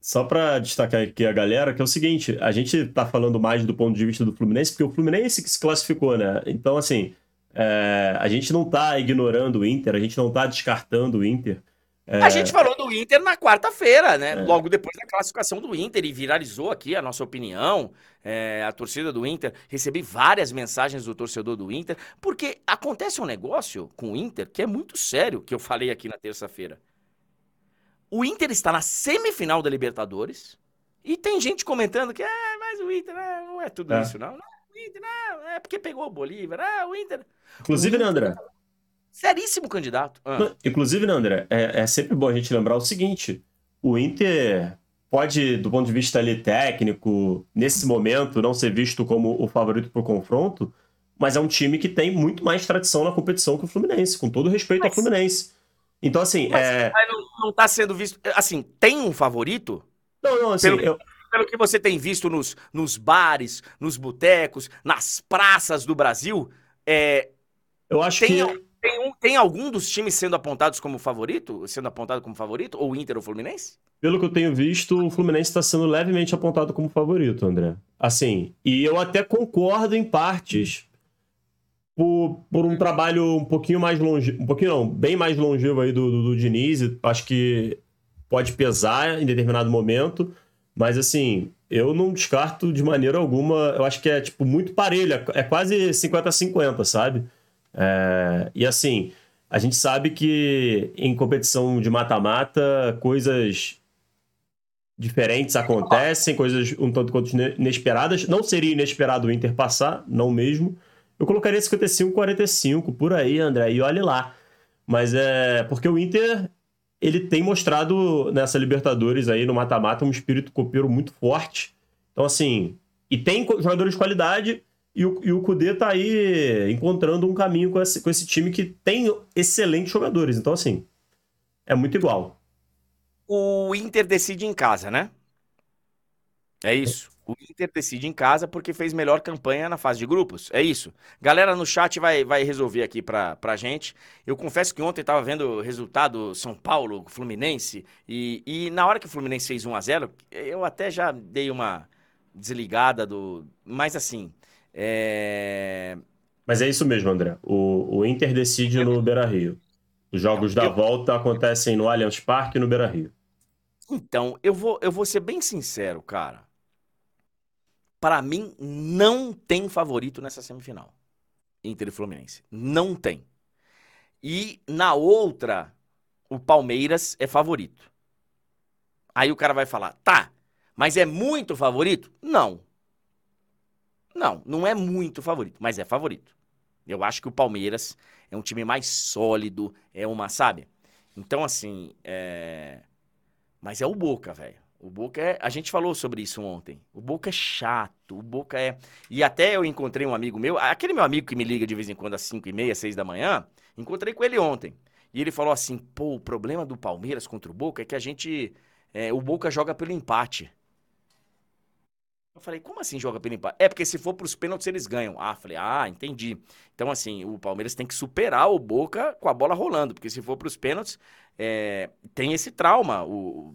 Speaker 2: só para destacar aqui a galera, que é o seguinte, a gente tá falando mais do ponto de vista do Fluminense, porque o Fluminense que se classificou, né? Então, assim, é, a gente não tá ignorando o Inter, a gente não tá descartando o Inter.
Speaker 1: É... A gente falou do Inter na quarta-feira, né? É. Logo depois da classificação do Inter e viralizou aqui a nossa opinião. É, a torcida do Inter, recebi várias mensagens do torcedor do Inter, porque acontece um negócio com o Inter que é muito sério, que eu falei aqui na terça-feira. O Inter está na semifinal da Libertadores e tem gente comentando que, ah, mas o Inter né, não é tudo é. isso, não. não. O Inter não, é porque pegou o Bolívar. Ah, o Inter.
Speaker 2: Inclusive, o Inter, né, André?
Speaker 1: Seríssimo candidato.
Speaker 2: Ah. Inclusive, né, André, é, é sempre bom a gente lembrar o seguinte: o Inter pode, do ponto de vista ali técnico, nesse momento, não ser visto como o favorito para o confronto, mas é um time que tem muito mais tradição na competição que o Fluminense, com todo respeito mas, ao Fluminense. Então, assim.
Speaker 1: Mas,
Speaker 2: é...
Speaker 1: não, está sendo visto. Assim, tem um favorito?
Speaker 2: Não, não, assim.
Speaker 1: Pelo, eu... pelo que você tem visto nos, nos bares, nos botecos, nas praças do Brasil, é,
Speaker 2: eu acho tem, que.
Speaker 1: Tem, um, tem algum dos times sendo apontados como favorito? Sendo apontado como favorito? Ou Inter ou Fluminense?
Speaker 2: Pelo que eu tenho visto, o Fluminense está sendo levemente apontado como favorito, André. Assim, e eu até concordo em partes por, por um trabalho um pouquinho mais longe, um pouquinho não, bem mais longevo aí do, do, do Diniz. Acho que pode pesar em determinado momento, mas assim, eu não descarto de maneira alguma. Eu acho que é tipo muito parelho, é quase 50-50, sabe? É, e assim, a gente sabe que em competição de mata-mata, coisas diferentes acontecem, coisas um tanto quanto inesperadas. Não seria inesperado o Inter passar, não mesmo. Eu colocaria 55-45 por aí, André, e olhe lá. Mas é porque o Inter ele tem mostrado nessa Libertadores aí no mata-mata um espírito copeiro muito forte. Então, assim, e tem jogadores de qualidade, e o, e o Kudê tá aí encontrando um caminho com esse, com esse time que tem excelentes jogadores. Então, assim, é muito igual.
Speaker 1: O Inter decide em casa, né? É isso. O Inter decide em casa porque fez melhor campanha na fase de grupos. É isso. Galera no chat vai, vai resolver aqui pra, pra gente. Eu confesso que ontem tava vendo o resultado São Paulo, Fluminense. E, e na hora que o Fluminense fez 1 a 0 eu até já dei uma desligada do. Mas assim, é...
Speaker 2: Mas é isso mesmo, André. O, o Inter decide no Beira Rio. Os jogos da volta acontecem no Allianz Parque e no Beira Rio.
Speaker 1: Então, eu vou, eu vou ser bem sincero, cara. Para mim, não tem favorito nessa semifinal. Inter e Fluminense. Não tem. E na outra, o Palmeiras é favorito. Aí o cara vai falar, tá, mas é muito favorito? Não. Não, não é muito favorito, mas é favorito. Eu acho que o Palmeiras é um time mais sólido, é uma, sabe? Então, assim, é... Mas é o Boca, velho. O Boca é. A gente falou sobre isso ontem. O Boca é chato. O Boca é. E até eu encontrei um amigo meu, aquele meu amigo que me liga de vez em quando às 5 e meia, 6 da manhã, encontrei com ele ontem. E ele falou assim: pô, o problema do Palmeiras contra o Boca é que a gente. É, o Boca joga pelo empate. Eu falei, como assim joga empate? É, porque se for pros pênaltis eles ganham. Ah, falei, ah, entendi. Então, assim, o Palmeiras tem que superar o Boca com a bola rolando, porque se for pros pênaltis, é, tem esse trauma. O,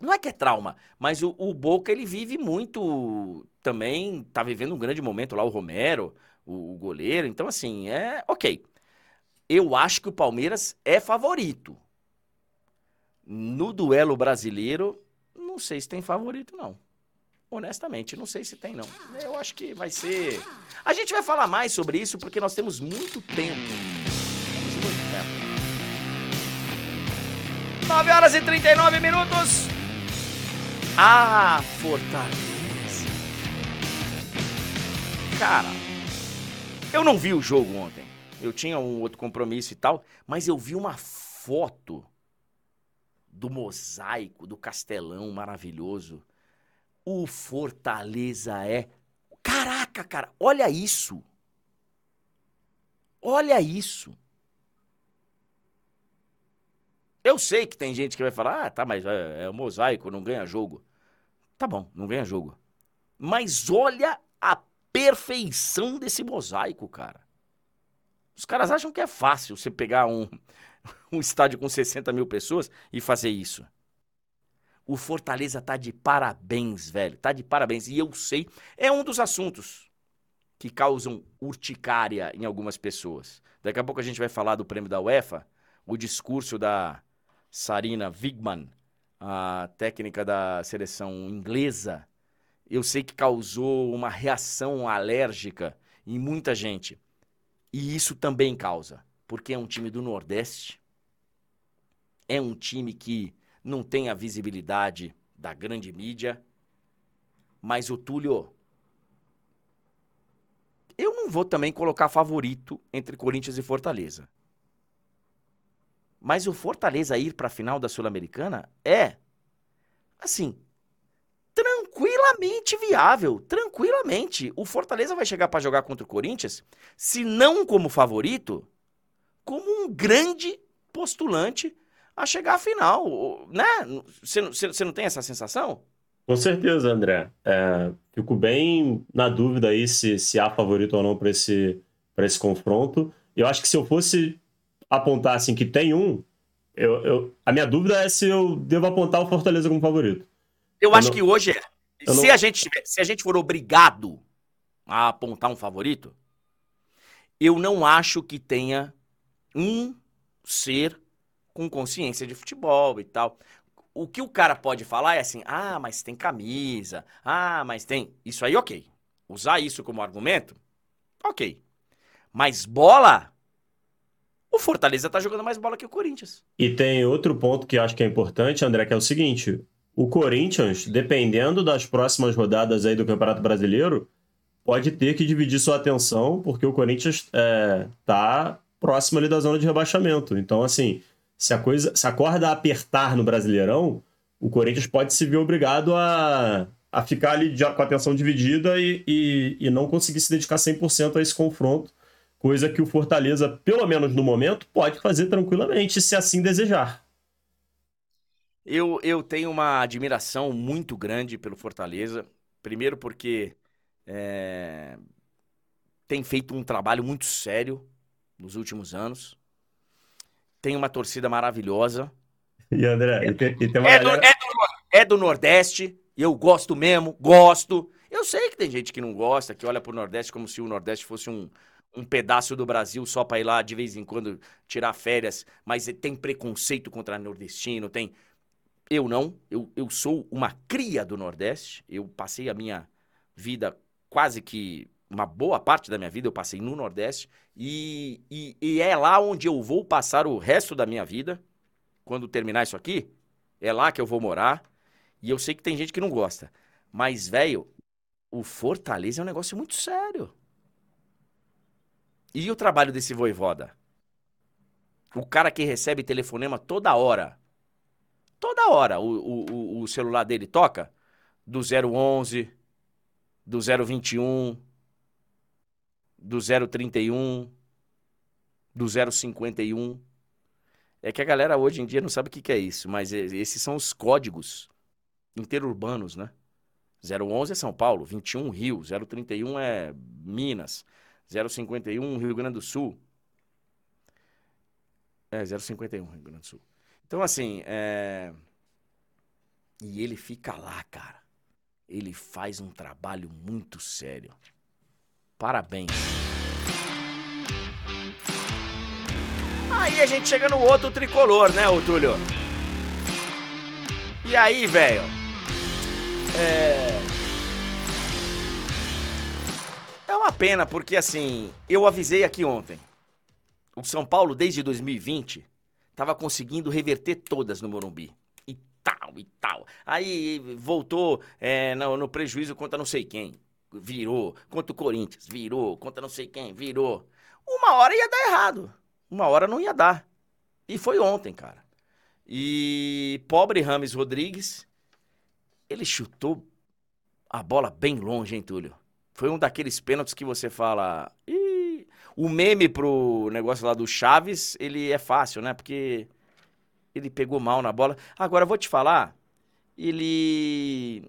Speaker 1: não é que é trauma, mas o, o, Boca, ele vive muito também, tá vivendo um grande momento lá, o Romero, o, o goleiro. Então, assim, é ok. Eu acho que o Palmeiras é favorito. No duelo brasileiro, não sei se tem favorito, não. Honestamente, não sei se tem, não. Eu acho que vai ser. A gente vai falar mais sobre isso porque nós temos muito tempo. Temos muito tempo. 9 horas e 39 minutos. Ah, Fortaleza. Cara, eu não vi o jogo ontem. Eu tinha um outro compromisso e tal, mas eu vi uma foto do mosaico, do castelão maravilhoso o Fortaleza é. Caraca, cara, olha isso. Olha isso. Eu sei que tem gente que vai falar, ah, tá, mas é, é mosaico, não ganha jogo. Tá bom, não ganha jogo. Mas olha a perfeição desse mosaico, cara. Os caras acham que é fácil você pegar um, um estádio com 60 mil pessoas e fazer isso. O Fortaleza tá de parabéns, velho. Tá de parabéns. E eu sei, é um dos assuntos que causam urticária em algumas pessoas. Daqui a pouco a gente vai falar do prêmio da UEFA, o discurso da Sarina Wigman, a técnica da seleção inglesa. Eu sei que causou uma reação alérgica em muita gente. E isso também causa, porque é um time do Nordeste, é um time que não tem a visibilidade da grande mídia. Mas o Túlio, eu não vou também colocar favorito entre Corinthians e Fortaleza. Mas o Fortaleza ir para a final da Sul-Americana é, assim, tranquilamente viável. Tranquilamente. O Fortaleza vai chegar para jogar contra o Corinthians, se não como favorito, como um grande postulante a chegar à final, né? Você não tem essa sensação?
Speaker 2: Com certeza, André. É, fico bem na dúvida aí se, se há favorito ou não para esse, esse confronto. Eu acho que se eu fosse apontar assim que tem um, eu, eu, a minha dúvida é se eu devo apontar o Fortaleza como favorito.
Speaker 1: Eu, eu acho não, que hoje é. Se, não... a gente, se a gente for obrigado a apontar um favorito, eu não acho que tenha um ser com consciência de futebol e tal. O que o cara pode falar é assim: ah, mas tem camisa, ah, mas tem. Isso aí, ok. Usar isso como argumento, ok. Mas bola, o Fortaleza tá jogando mais bola que o Corinthians.
Speaker 2: E tem outro ponto que eu acho que é importante, André, que é o seguinte: o Corinthians, dependendo das próximas rodadas aí do Campeonato Brasileiro, pode ter que dividir sua atenção, porque o Corinthians é, tá próximo ali da zona de rebaixamento. Então, assim, se a coisa, se a corda apertar no Brasileirão, o Corinthians pode se ver obrigado a, a ficar ali com a atenção dividida e, e, e não conseguir se dedicar 100% a esse confronto, coisa que o Fortaleza, pelo menos no momento, pode fazer tranquilamente, se assim desejar.
Speaker 1: Eu, eu tenho uma admiração muito grande pelo Fortaleza. Primeiro porque é, tem feito um trabalho muito sério nos últimos anos tem uma torcida maravilhosa.
Speaker 2: E André,
Speaker 1: é, e tem, e tem uma é, galera... do, é, do, é do Nordeste, eu gosto mesmo, gosto. Eu sei que tem gente que não gosta, que olha pro Nordeste como se o Nordeste fosse um, um pedaço do Brasil só para ir lá de vez em quando tirar férias, mas tem preconceito contra nordestino, tem. Eu não, eu, eu sou uma cria do Nordeste, eu passei a minha vida quase que uma boa parte da minha vida eu passei no Nordeste e, e, e, é lá onde eu vou passar o resto da minha vida. Quando terminar isso aqui, é lá que eu vou morar. E eu sei que tem gente que não gosta. Mas, velho, o Fortaleza é um negócio muito sério. E o trabalho desse voivoda? O cara que recebe telefonema toda hora. Toda hora o, o, o celular dele toca. Do 011, do 021 do 031, do 051. É que a galera hoje em dia não sabe o que, é isso, mas esses são os códigos interurbanos, né? 011 é São Paulo, 21 Rio, 031 é Minas, 051 Rio Grande do Sul. É, 051 Rio Grande do Sul. Então, assim, é... E ele fica lá, cara. Ele faz um trabalho muito sério. Parabéns. Aí a gente chega no outro tricolor, né, ô Túlio? E aí, velho? É. É uma pena, porque assim, eu avisei aqui ontem. O São Paulo, desde 2020, tava conseguindo reverter todas no Morumbi. E tal, e tal. Aí voltou é, no, no prejuízo contra não sei quem virou. Contra o Corinthians, virou. Contra não sei quem, virou. Uma hora ia dar errado. Uma hora não ia dar. E foi ontem, cara. E pobre Rames Rodrigues, ele chutou a bola bem longe, hein, Túlio? Foi um daqueles pênaltis que você fala. Ih, o meme pro negócio lá do Chaves, ele é fácil, né? Porque ele pegou mal na bola. Agora, eu vou te falar, ele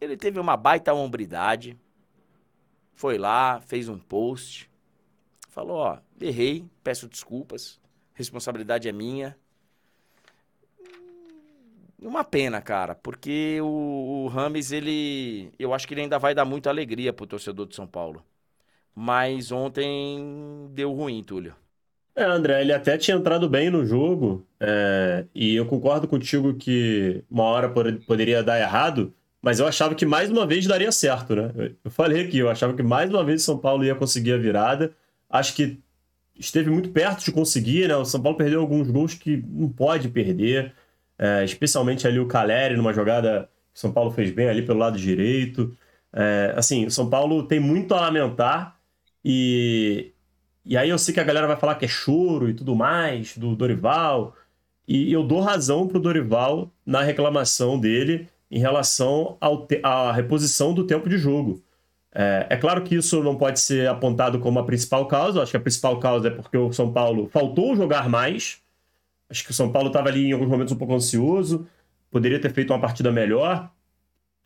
Speaker 1: ele teve uma baita hombridade. Foi lá, fez um post. Falou, ó, errei, peço desculpas. Responsabilidade é minha. Uma pena, cara, porque o, o Rames, ele. Eu acho que ele ainda vai dar muita alegria pro torcedor de São Paulo. Mas ontem deu ruim, Túlio.
Speaker 2: É, André, ele até tinha entrado bem no jogo, é, e eu concordo contigo que uma hora poderia dar errado, mas eu achava que mais uma vez daria certo, né? Eu falei aqui, eu achava que mais uma vez o São Paulo ia conseguir a virada. Acho que esteve muito perto de conseguir, né? O São Paulo perdeu alguns gols que não pode perder, é, especialmente ali o Caleri, numa jogada que o São Paulo fez bem ali pelo lado direito. É, assim, o São Paulo tem muito a lamentar e, e aí eu sei que a galera vai falar que é choro e tudo mais, do Dorival. E eu dou razão pro Dorival na reclamação dele em relação à reposição do tempo de jogo. É, é, claro que isso não pode ser apontado como a principal causa. Acho que a principal causa é porque o São Paulo faltou jogar mais. Acho que o São Paulo estava ali em alguns momentos um pouco ansioso, poderia ter feito uma partida melhor.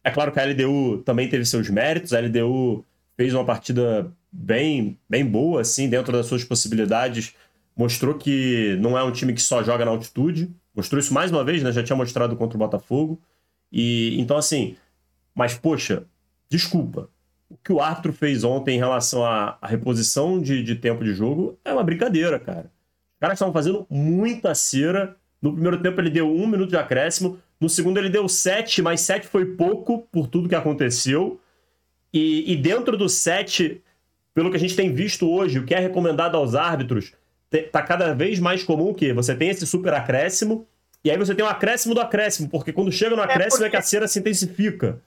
Speaker 2: É claro que a LDU também teve seus méritos. A LDU fez uma partida bem, bem boa, assim, dentro das suas possibilidades. Mostrou que não é um time que só joga na altitude. Mostrou isso mais uma vez, né? Já tinha mostrado contra o Botafogo. E então, assim, mas poxa, desculpa. O que o árbitro fez ontem em relação à, à reposição de, de tempo de jogo é uma brincadeira, cara. Os caras estavam fazendo muita cera. No primeiro tempo ele deu um minuto de acréscimo. No segundo ele deu sete, mas sete foi pouco por tudo que aconteceu. E, e dentro do sete, pelo que a gente tem visto hoje, o que é recomendado aos árbitros, tá cada vez mais comum que você tem esse super acréscimo, e aí você tem um acréscimo do acréscimo, porque quando chega no é acréscimo é, porque... é que a cera se intensifica.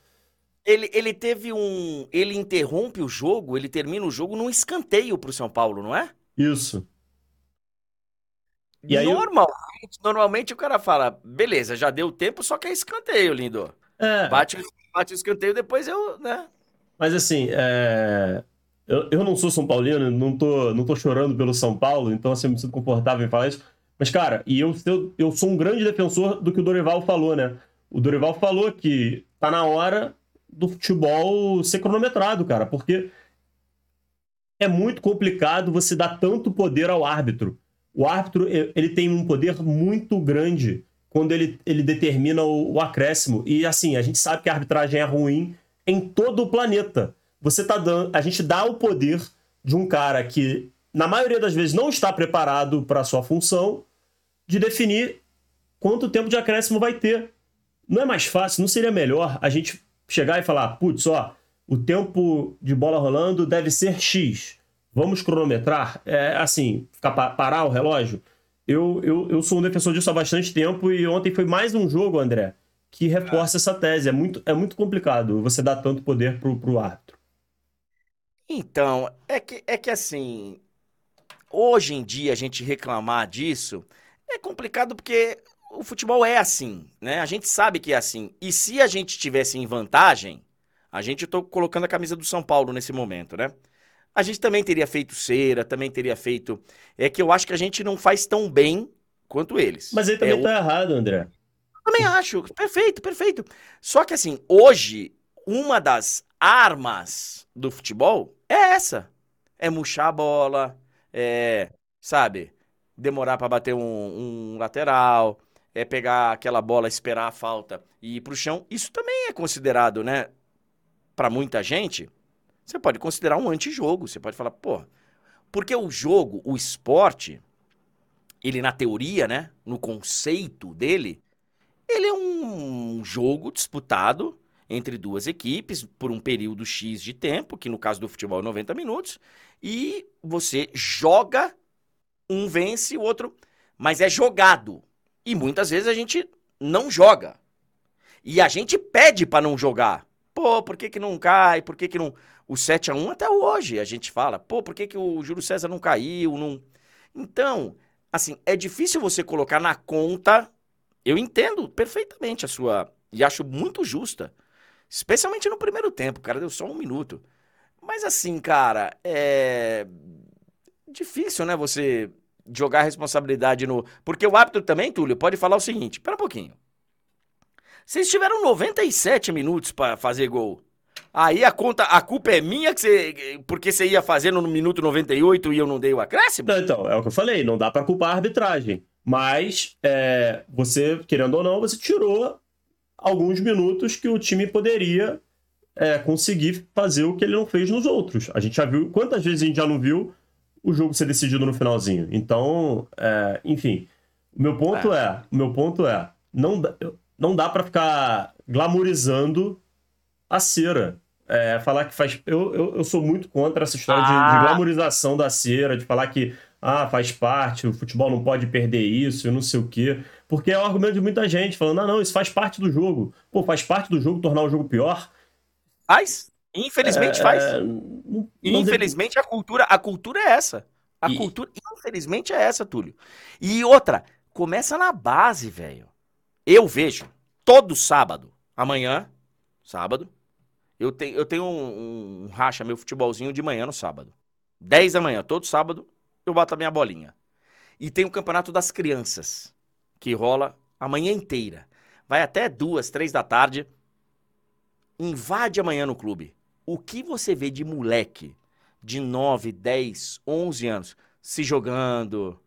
Speaker 1: Ele, ele teve um. Ele interrompe o jogo, ele termina o jogo num escanteio pro São Paulo, não é?
Speaker 2: Isso.
Speaker 1: E aí normalmente, normalmente o cara fala, beleza, já deu tempo, só que é escanteio, lindo. É. Bate, bate o escanteio, depois eu, né?
Speaker 2: Mas assim, é... eu, eu não sou São Paulino, não tô, não tô chorando pelo São Paulo, então assim, eu me sinto confortável em falar isso. Mas, cara, e eu, eu, sou um grande defensor do que o Dorival falou, né? O Dorival falou que tá na hora do futebol ser cronometrado, cara, porque é muito complicado você dar tanto poder ao árbitro. O árbitro ele tem um poder muito grande quando ele, ele determina o, o acréscimo. E assim, a gente sabe que a arbitragem é ruim em todo o planeta. Você tá dando, a gente dá o poder de um cara que na maioria das vezes não está preparado para a sua função de definir quanto tempo de acréscimo vai ter. Não é mais fácil, não seria melhor a gente chegar e falar, putz, ó, o tempo de bola rolando deve ser X. Vamos cronometrar? É assim, ficar parar o relógio? Eu, eu, eu sou um defensor disso há bastante tempo e ontem foi mais um jogo, André, que reforça essa tese. É muito, é muito complicado você dar tanto poder pro, pro árbitro.
Speaker 1: Então, é que, é que assim, hoje em dia a gente reclamar disso é complicado porque o futebol é assim, né? A gente sabe que é assim. E se a gente tivesse em vantagem, a gente tô colocando a camisa do São Paulo nesse momento, né? A gente também teria feito cera, também teria feito. É que eu acho que a gente não faz tão bem quanto eles.
Speaker 2: Mas ele também é, tá o... errado, André.
Speaker 1: também acho. Perfeito, perfeito. Só que assim, hoje, uma das armas do futebol é essa. É murchar a bola, é, sabe, demorar para bater um, um, lateral, é pegar aquela bola, esperar a falta e ir pro chão. Isso também é considerado, né, para muita gente, você pode considerar um antijogo. Você pode falar, pô, porque o jogo, o esporte, ele na teoria, né, no conceito dele, ele é um jogo disputado entre duas equipes por um período X de tempo, que no caso do futebol é 90 minutos, e você joga, um vence, o outro, mas é jogado. E muitas vezes a gente não joga. E a gente pede para não jogar. Pô, por que, que não cai? Por que, que não. O 7 a 1 até hoje a gente fala. Pô, por que, que o Júlio César não caiu? Não... Então, assim, é difícil você colocar na conta. Eu entendo perfeitamente a sua. E acho muito justa. Especialmente no primeiro tempo, cara, deu só um minuto. Mas assim, cara, é difícil, né, você jogar a responsabilidade no. Porque o árbitro também, Túlio, pode falar o seguinte: pera um pouquinho. Vocês tiveram 97 minutos para fazer gol. Aí a conta, a culpa é minha que você, porque você ia fazendo no minuto 98 e eu não dei o acréscimo?
Speaker 2: Não, então, é o que eu falei, não dá para culpar a arbitragem. Mas é, você, querendo ou não, você tirou alguns minutos que o time poderia é, conseguir fazer o que ele não fez nos outros. A gente já viu, quantas vezes a gente já não viu o jogo ser decidido no finalzinho. Então, é, enfim, o meu ponto é, é o meu ponto é, não, não dá para ficar glamorizando a cera. É, falar que faz. Eu, eu, eu, sou muito contra essa história ah. de, de, glamorização da cera, de falar que ah, faz parte, o futebol não pode perder isso, e não sei o quê. Porque é o argumento de muita gente, falando, ah, não, isso faz parte do jogo. Pô, faz parte do jogo tornar o jogo pior.
Speaker 1: Faz. Infelizmente é... faz. Não infelizmente a cultura, a cultura é essa. A e... cultura, infelizmente, é essa, Túlio. E outra, começa na base, velho. Eu vejo todo sábado, amanhã, sábado, eu, te, eu tenho um, um, racha, meu futebolzinho de manhã no sábado. 10 da manhã, todo sábado, eu bato a minha bolinha. E tem o campeonato das crianças, que rola a manhã inteira. Vai até duas, três da tarde. Invade amanhã no clube. O que você vê de moleque de 9, 10, 11 anos se jogando,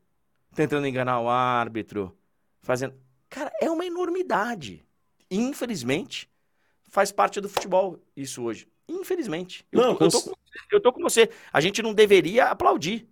Speaker 1: tentando enganar o árbitro, fazendo. Cara, é uma enormidade. Infelizmente, faz parte do futebol isso hoje. Infelizmente. Eu, não, tô, eu, tô, com, eu tô com você. A gente não deveria aplaudir.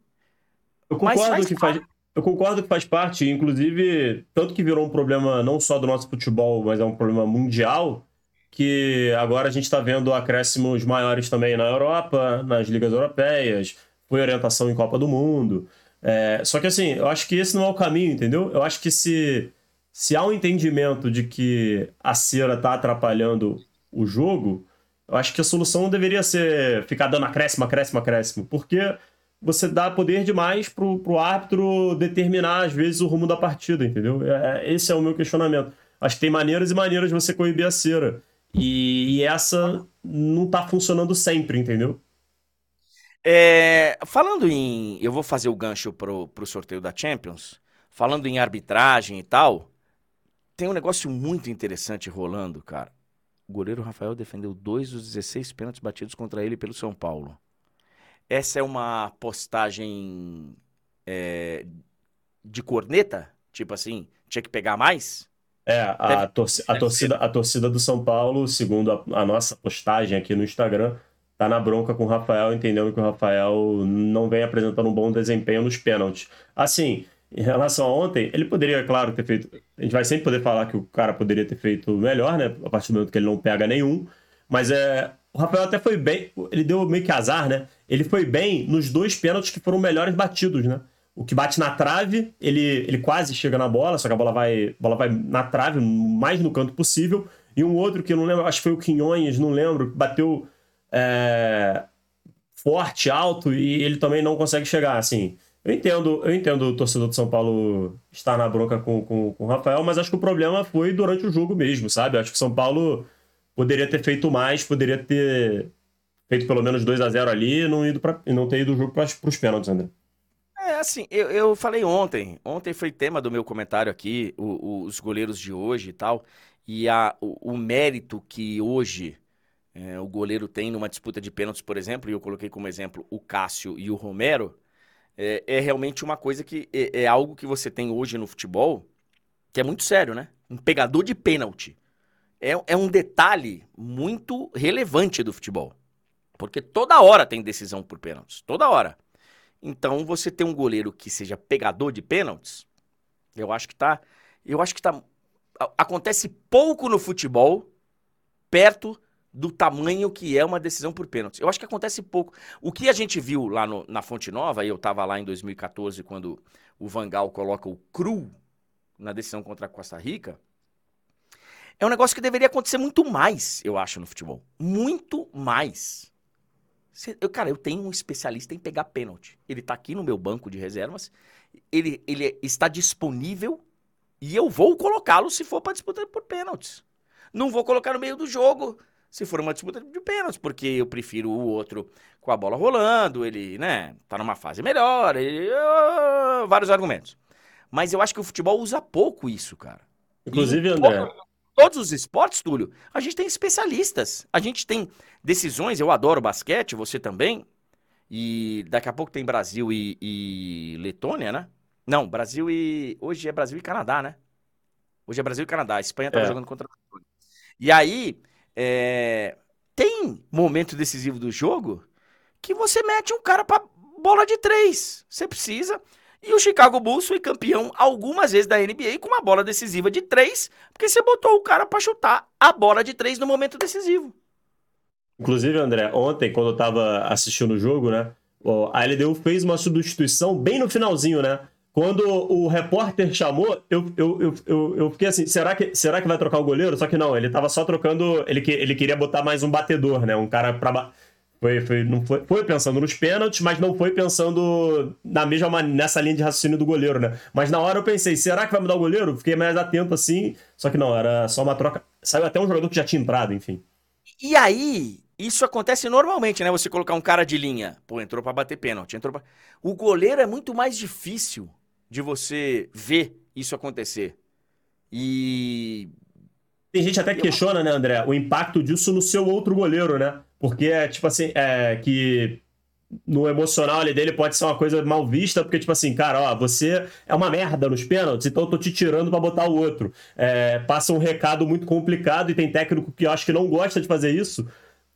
Speaker 2: Eu concordo faz que faz. Eu concordo que faz parte, inclusive, tanto que virou um problema não só do nosso futebol, mas é um problema mundial, que agora a gente está vendo acréscimos maiores também na Europa, nas ligas europeias, foi orientação em Copa do Mundo. É, só que assim, eu acho que esse não é o caminho, entendeu? Eu acho que se, se há um entendimento de que a cera está atrapalhando o jogo, eu acho que a solução deveria ser ficar dando acréscimo, acréscimo, acréscimo, porque você dá poder demais pro, pro árbitro determinar, às vezes, o rumo da partida, entendeu? É, é esse é o meu questionamento. Acho que tem maneiras e maneiras de você coibir a cera. E, e essa não tá funcionando sempre, entendeu?
Speaker 1: É, falando em. Eu vou fazer o gancho pro, pro sorteio da Champions. Falando em arbitragem e tal, tem um negócio muito interessante rolando, cara. O goleiro Rafael defendeu dois dos 16 pênaltis batidos contra ele pelo São Paulo. Essa é uma postagem é, de corneta? Tipo assim, tinha que pegar mais?
Speaker 2: É, a, torci a, torcida, a torcida do São Paulo, segundo a, a, nossa postagem aqui no Instagram, tá na bronca com o Rafael, entendendo que o Rafael não vem apresentando um bom desempenho nos pênaltis. Assim, em relação a ontem, ele poderia, claro, ter feito. A gente vai sempre poder falar que o cara poderia ter feito melhor, né? A partir do momento que ele não pega nenhum. Mas é. O Rafael até foi bem. Ele deu meio que azar, né? Ele foi bem nos dois pênaltis que foram melhores batidos, né? O que bate na trave, ele, ele quase chega na bola, só que a bola vai, bola vai na trave, mais no canto possível. E um outro que eu não lembro, acho que foi o Quinhões, não lembro, bateu é, forte, alto, e ele também não consegue chegar, assim. Eu entendo, eu entendo o torcedor de São Paulo estar na bronca com, com, com o Rafael, mas acho que o problema foi durante o jogo mesmo, sabe? Acho que o São Paulo poderia ter feito mais, poderia ter feito pelo menos 2 a 0 ali e não, ido pra, não ter ido o jogo para os pênaltis, André.
Speaker 1: É, assim, eu, eu falei ontem, ontem foi tema do meu comentário aqui, o, o, os goleiros de hoje e tal, e a, o, o mérito que hoje é, o goleiro tem numa disputa de pênaltis, por exemplo, e eu coloquei como exemplo o Cássio e o Romero, é, é realmente uma coisa que é, é, algo que você tem hoje no futebol que é muito sério, né? Um pegador de pênalti. É, é um detalhe muito relevante do futebol. Porque toda hora tem decisão por pênaltis. Toda hora. Então, você ter um goleiro que seja pegador de pênaltis, eu acho que tá. Eu acho que tá. Acontece pouco no futebol perto do tamanho que é uma decisão por pênaltis. Eu acho que acontece pouco. O que a gente viu lá no, na Fonte Nova, eu estava lá em 2014, quando o Vangal coloca o cru na decisão contra a Costa Rica, é um negócio que deveria acontecer muito mais, eu acho, no futebol. Muito mais. Eu, cara, eu tenho um especialista em pegar pênalti. Ele tá aqui no meu banco de reservas. Ele, ele está disponível e eu vou colocá-lo se for para disputa por pênaltis. Não vou colocar no meio do jogo se for uma disputa de pênaltis, porque eu prefiro o outro com a bola rolando, ele, né, tá numa fase melhor, ele, uh, vários argumentos. Mas eu acho que o futebol usa pouco isso, cara.
Speaker 2: Inclusive, André,
Speaker 1: todos os esportes, Túlio, a gente tem especialistas. A gente tem decisões. Eu adoro basquete, você também. E daqui a pouco tem Brasil e, e Letônia, né? Não, Brasil e. Hoje é Brasil e Canadá, né? Hoje é Brasil e Canadá. A Espanha estava
Speaker 2: É.
Speaker 1: jogando contra a Letônia. E aí, é, tem momento decisivo do jogo que você mete um cara pra bola de três. Você precisa. E o Chicago Bulls foi campeão algumas vezes da NBA com uma bola decisiva de três, porque você botou o cara pra chutar a bola de três no momento decisivo.
Speaker 2: Inclusive, André, ontem, quando eu tava assistindo o jogo, né? A LDU fez uma substituição bem no finalzinho, né? Quando o repórter chamou, eu, eu, eu, eu, fiquei assim, será que, será que vai trocar o goleiro? Só que não, ele tava só trocando. Ele, ele queria botar mais um batedor, né? Um cara pra. Foi, foi, não foi, foi pensando nos pênaltis, mas não foi pensando na mesma nessa linha de raciocínio do goleiro, né? Mas na hora eu pensei, será que vai mudar o goleiro? Fiquei mais atento assim, só que não, era só uma troca. Saiu até um jogador que já tinha entrado, enfim.
Speaker 1: E aí, isso acontece normalmente, né? Você colocar um cara de linha, pô, entrou pra bater pênalti, entrou pra... O goleiro é muito mais difícil de você ver isso acontecer. E
Speaker 2: Tem gente até que questiona, né, André, o impacto disso no seu outro goleiro, né? Porque é tipo assim, é que no emocional ali dele pode ser uma coisa mal vista, porque, tipo assim, cara, ó, você é uma merda nos pênaltis, então eu tô te tirando pra botar o outro. É, passa um recado muito complicado e tem técnico que eu acho que não gosta de fazer isso.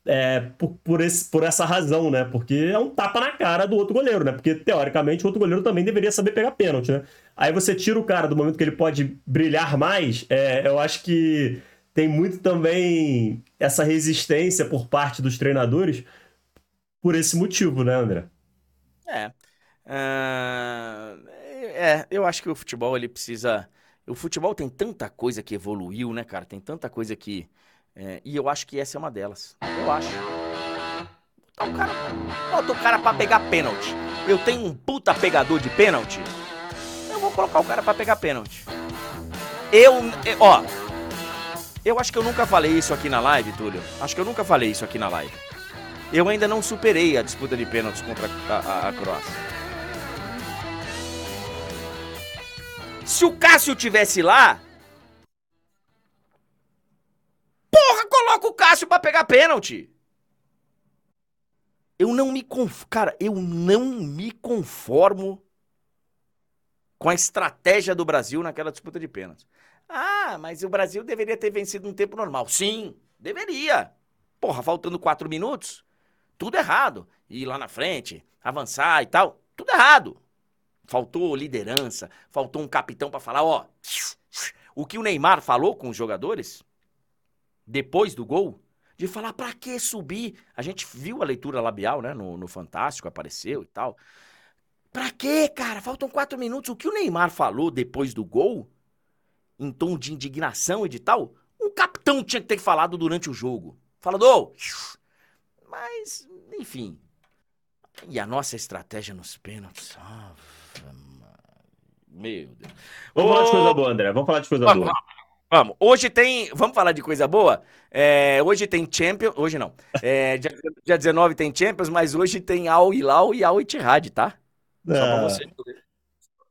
Speaker 2: é, por, por, esse, por essa razão, né? Porque é um tapa na cara do outro goleiro, né? Porque, teoricamente, o outro goleiro também deveria saber pegar pênalti, né? Aí você tira o cara do momento que ele pode brilhar mais, é, eu acho que tem muito também essa resistência por parte dos treinadores por esse motivo, né, André?
Speaker 1: É. Ah, é, eu acho que o futebol ele precisa. O futebol tem tanta coisa que evoluiu, né, cara? Tem tanta coisa que. é, e eu acho que essa é uma delas. Eu acho. Botar o cara, bota o cara pra pegar pênalti. Eu tenho um puta pegador de pênalti. Eu vou colocar o cara pra pegar pênalti. Eu- ó. Eu acho que eu nunca falei isso aqui na live, Túlio. Acho que eu nunca falei isso aqui na live. Eu ainda não superei a disputa de pênaltis contra a, a- a Croácia. Se o Cássio tivesse lá. Porra, coloca o Cássio pra pegar pênalti. Eu não me conf... Cara, eu não me conformo com a estratégia do Brasil naquela disputa de pênaltis. Ah, mas o Brasil deveria ter vencido um tempo normal. Sim, deveria. Porra, faltando quatro minutos, tudo errado. Ir lá na frente, avançar e tal, tudo errado. Faltou liderança, faltou um capitão pra falar, ó. O que o Neymar falou com os jogadores depois do gol, de falar pra que subir? A gente viu a leitura labial, né, no, no Fantástico, apareceu e tal. Pra quê, cara? Faltam quatro minutos. O que o Neymar falou depois do gol, em tom de indignação e de tal, um capitão tinha que ter falado durante o jogo. Falador! Mas, enfim. E a nossa estratégia nos pênaltis. Maria. Meu Deus.
Speaker 2: Vamos falar de coisa boa, André. Vamos falar de coisa
Speaker 1: Vamos,
Speaker 2: boa.
Speaker 1: Vamos. Hoje tem. Vamos falar de coisa boa? É, hoje tem Champions. Hoje não. É, dia, dia 19 tem Champions, mas hoje tem Al Hilal e Al Ittihad, tá? Só pra
Speaker 2: Ah,
Speaker 1: você.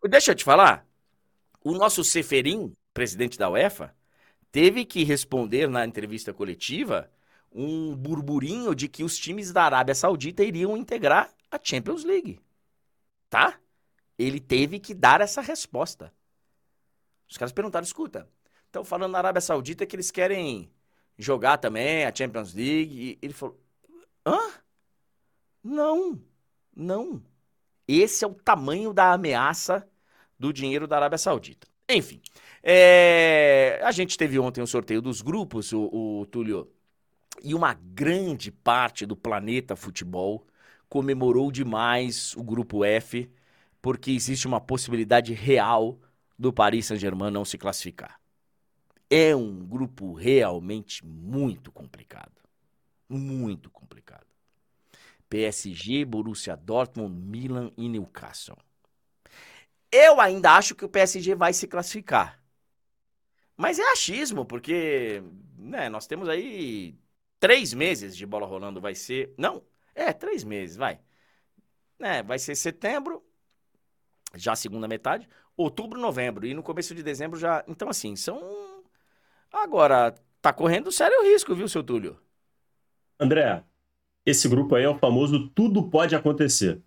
Speaker 1: Deixa eu te falar. O nosso Seferin, presidente da UEFA, teve que responder na entrevista coletiva um burburinho de que os times da Arábia Saudita iriam integrar a Champions League. Tá? Ele teve que dar essa resposta. Os caras perguntaram: escuta, estão falando na Arábia Saudita que eles querem jogar também a Champions League. E ele falou: hã? Não, não. Esse é o tamanho da ameaça do dinheiro da Arábia Saudita. Enfim, é, a gente teve ontem o sorteio dos grupos, o, o Túlio, e uma grande parte do planeta futebol comemorou demais o grupo F, porque existe uma possibilidade real do Paris Saint-Germain não se classificar. É um grupo realmente muito complicado. Muito complicado. PSG, Borussia Dortmund, Milan e Newcastle. Eu ainda acho que o PSG vai se classificar. Mas é achismo, porque né, nós temos aí três meses de bola rolando. Vai ser. Não, é, três meses, vai. É, vai ser setembro, já segunda metade, outubro, novembro. E no começo de dezembro já. Então, assim, são. Agora, tá correndo sério risco, viu, seu Túlio?
Speaker 2: André, esse grupo aí é o famoso tudo pode acontecer.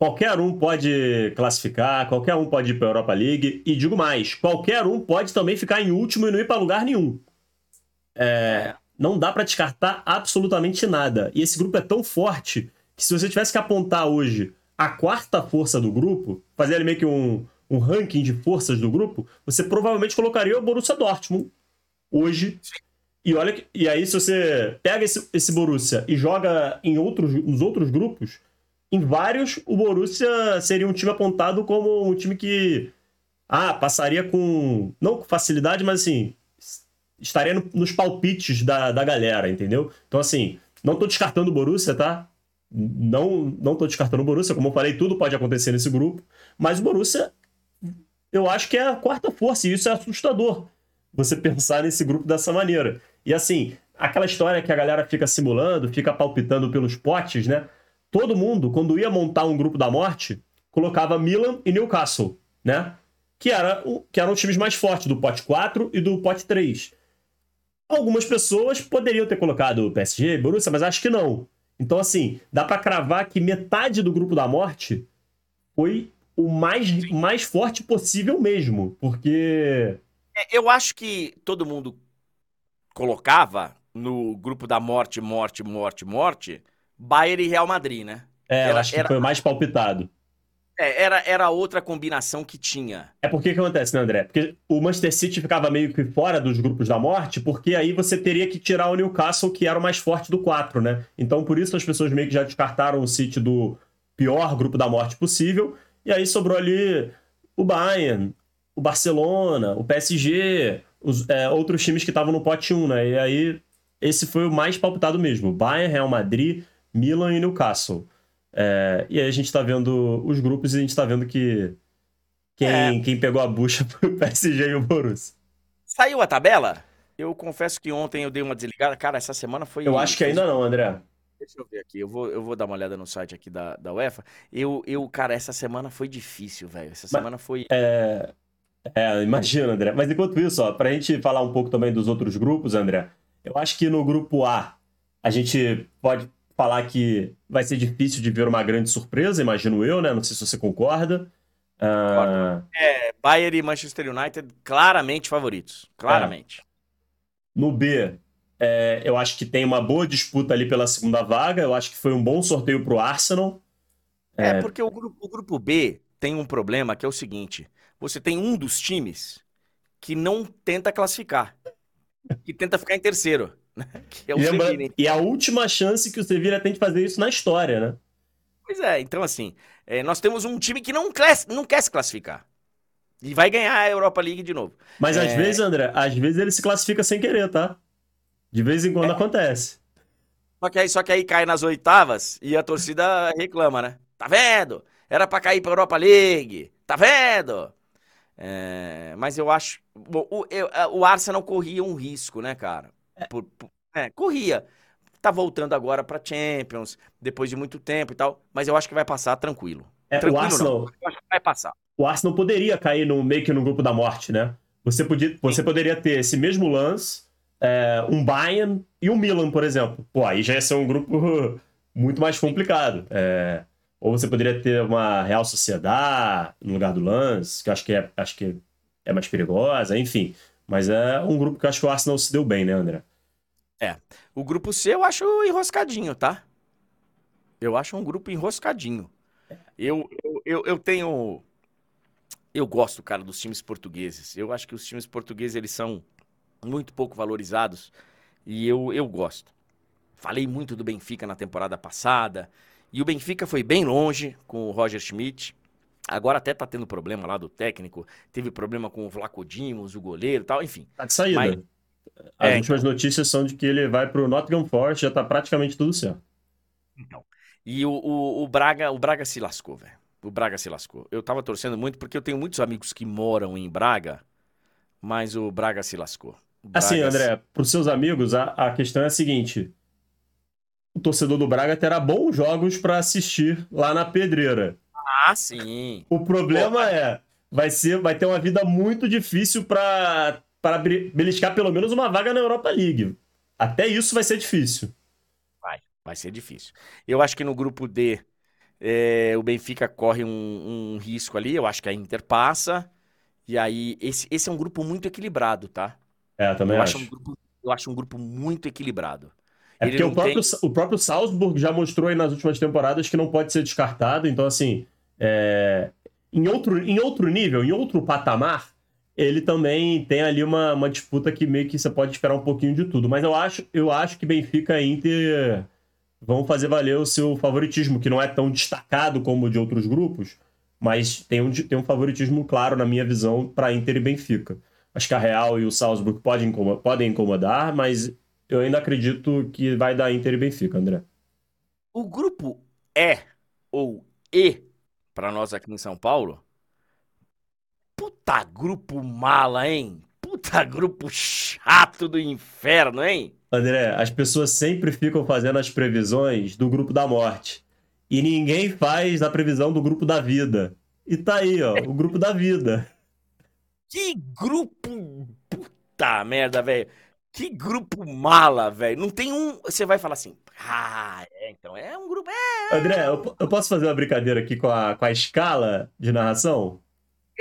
Speaker 2: Qualquer um pode classificar, qualquer um pode ir para a Europa League, e digo mais, qualquer um pode também ficar em último e não ir para lugar nenhum. É, não dá para descartar absolutamente nada. E esse grupo é tão forte que se você tivesse que apontar hoje a quarta força do grupo, fazer ali meio que um, um ranking de forças do grupo, você provavelmente colocaria o Borussia Dortmund hoje. E olha e aí se você pega esse, esse Borussia e joga em outros, nos outros grupos, em vários o Borussia seria um time apontado como um time que ah, passaria com não com facilidade, mas assim, estaria no, nos palpites da, da galera, entendeu? Então assim, não tô descartando o Borussia, tá? Não, não tô descartando o Borussia, como eu falei, tudo pode acontecer nesse grupo, mas o Borussia eu acho que é a quarta força, e isso é assustador. Você pensar nesse grupo dessa maneira. E assim, aquela história que a galera fica simulando, fica palpitando pelos potes, né? Todo mundo, quando ia montar um grupo da morte, colocava Milan e Newcastle, né? Que, era, que eram os times mais fortes do pote 4 e do pote 3. Algumas pessoas poderiam ter colocado o PSG, Borussia, mas acho que não. Então, assim, dá para cravar que metade do grupo da morte foi o mais, mais forte possível mesmo, porque.
Speaker 1: É, eu acho que todo mundo colocava no grupo da morte, morte, morte, morte, Bayern e Real Madrid, né?
Speaker 2: É, era, acho que era... foi o mais palpitado.
Speaker 1: É, era, era outra combinação que tinha.
Speaker 2: É porque que acontece, né, André? Porque o Manchester City ficava meio que fora dos grupos da morte, porque aí você teria que tirar o Newcastle, que era o mais forte do 4, né? Então, por isso as pessoas meio que já descartaram o City do pior grupo da morte possível e aí sobrou ali o Bayern, o Barcelona, o PSG, os, é, outros times que estavam no pote 1, né? E aí esse foi o mais palpitado mesmo. Bayern, Real Madrid, Milan e Newcastle. É, e aí a gente tá vendo os grupos e a gente tá vendo que quem, é. quem pegou a bucha foi o PSG e o Borussia.
Speaker 1: Saiu a tabela? Eu confesso que ontem eu dei uma desligada. Cara, essa semana foi.
Speaker 2: Eu acho que ainda não, André.
Speaker 1: Deixa eu ver aqui, eu vou, eu vou dar uma olhada no site aqui da, da UEFA. Eu, eu, cara, essa semana foi difícil, velho. Essa semana Mas, foi.
Speaker 2: É... é, imagina, André. Mas enquanto isso, ó, pra gente falar um pouco também dos outros grupos, André, eu acho que no grupo A a gente pode falar que vai ser difícil de ver uma grande surpresa, imagino eu, né? Não sei se você concorda.
Speaker 1: Uh... É, Bayern e Manchester United claramente favoritos. Claramente. É.
Speaker 2: No B, é, eu acho que tem uma boa disputa ali pela segunda vaga. Eu acho que foi um bom sorteio para o Arsenal.
Speaker 1: É, é porque o grupo, o grupo B tem um problema que é o seguinte: você tem um dos times que não tenta classificar, que tenta ficar em terceiro. Que é o
Speaker 2: Lembra, Sevilla. E a última chance que o Sevilla tem de fazer isso na história, né?
Speaker 1: Pois é, então assim, é, nós temos um time que não, class, não quer se classificar. E vai ganhar a Europa League de novo.
Speaker 2: Mas é... às vezes, André, às vezes ele se classifica sem querer, tá? De vez em quando é. acontece.
Speaker 1: Só que, aí, só que aí cai nas oitavas e a torcida reclama, né? Tá vendo? Era pra cair pra Europa League. Tá vendo? É, mas eu acho. Bom, o, eu, o Arsenal corria um risco, né, cara? É. Por, por, é, corria. Tá voltando agora pra Champions, depois de muito tempo e tal. Mas eu acho que vai passar tranquilo.
Speaker 2: É,
Speaker 1: tranquilo
Speaker 2: o Arsenal. Não.
Speaker 1: Eu acho que vai passar.
Speaker 2: O Arsenal poderia cair no, meio que no grupo da morte, né? Você, podia, você poderia ter esse mesmo lance é, um Bayern e um Milan, por exemplo. Pô, aí já ia ser um grupo muito mais complicado. É, ou você poderia ter uma Real Sociedade no lugar do Lance, que eu acho que é, acho que é mais perigosa, enfim. Mas é um grupo que eu acho que o Arsenal se deu bem, né, André?
Speaker 1: É. O grupo C eu acho enroscadinho, tá? Eu acho um grupo enroscadinho. Eu, eu, eu, eu tenho. Eu gosto, cara, dos times portugueses. Eu acho que os times portugueses, eles são muito pouco valorizados e eu, eu gosto. Falei muito do Benfica na temporada passada e o Benfica foi bem longe com o Roger Schmidt. Agora até tá tendo problema lá do técnico, teve problema com o Vlaco Dimos, o goleiro e tal, enfim.
Speaker 2: Tá de saída. Mas... As é, últimas então... notícias são de que ele vai pro Nottingham Forest, já tá praticamente tudo certo.
Speaker 1: Então. E o, o, o Braga, o Braga se lascou, velho. O Braga se lascou. Eu tava torcendo muito porque eu tenho muitos amigos que moram em Braga, mas o Braga se lascou.
Speaker 2: Assim, André, para os seus amigos, a, a questão é a seguinte: o torcedor do Braga terá bons jogos para assistir lá na Pedreira.
Speaker 1: Ah, sim.
Speaker 2: O problema Pô, é vai ser, vai ter uma vida muito difícil para para beliscar pelo menos uma vaga na Europa League. Até isso vai ser difícil.
Speaker 1: Vai, vai ser difícil. Eu acho que no grupo D é, o Benfica corre um, um, risco ali. Eu acho que a Inter passa. E aí, esse, esse é um grupo muito equilibrado, tá?
Speaker 2: É, também
Speaker 1: eu
Speaker 2: acho.
Speaker 1: acho um grupo, eu acho um grupo muito equilibrado.
Speaker 2: É porque o próprio, tem... o próprio Salzburg já mostrou aí nas últimas temporadas que não pode ser descartado. Então, assim, é... em, outro, em outro nível, em outro patamar, ele também tem ali uma, uma disputa que meio que você pode esperar um pouquinho de tudo. Mas eu acho, eu acho que Benfica e Inter vão fazer valer o seu favoritismo, que não é tão destacado como o de outros grupos, mas tem um, tem um favoritismo claro, na minha visão, para Inter e Benfica. Acho que a Real e o Salzburg podem incomodar, podem incomodar, mas eu ainda acredito que vai dar Inter e Benfica, André.
Speaker 1: O grupo E ou E, para nós aqui em São Paulo, puta grupo mala, hein? Puta grupo chato do inferno, hein?
Speaker 2: André, as pessoas sempre ficam fazendo as previsões do grupo da morte. E ninguém faz a previsão do grupo da vida. E tá aí, ó, o grupo da vida.
Speaker 1: Que grupo. Puta merda, velho. Que grupo mala, velho. Não tem um. Você vai falar assim. Ah, é, então é um grupo. É,
Speaker 2: é... André, eu, eu, posso fazer uma brincadeira aqui com a, com a escala de narração?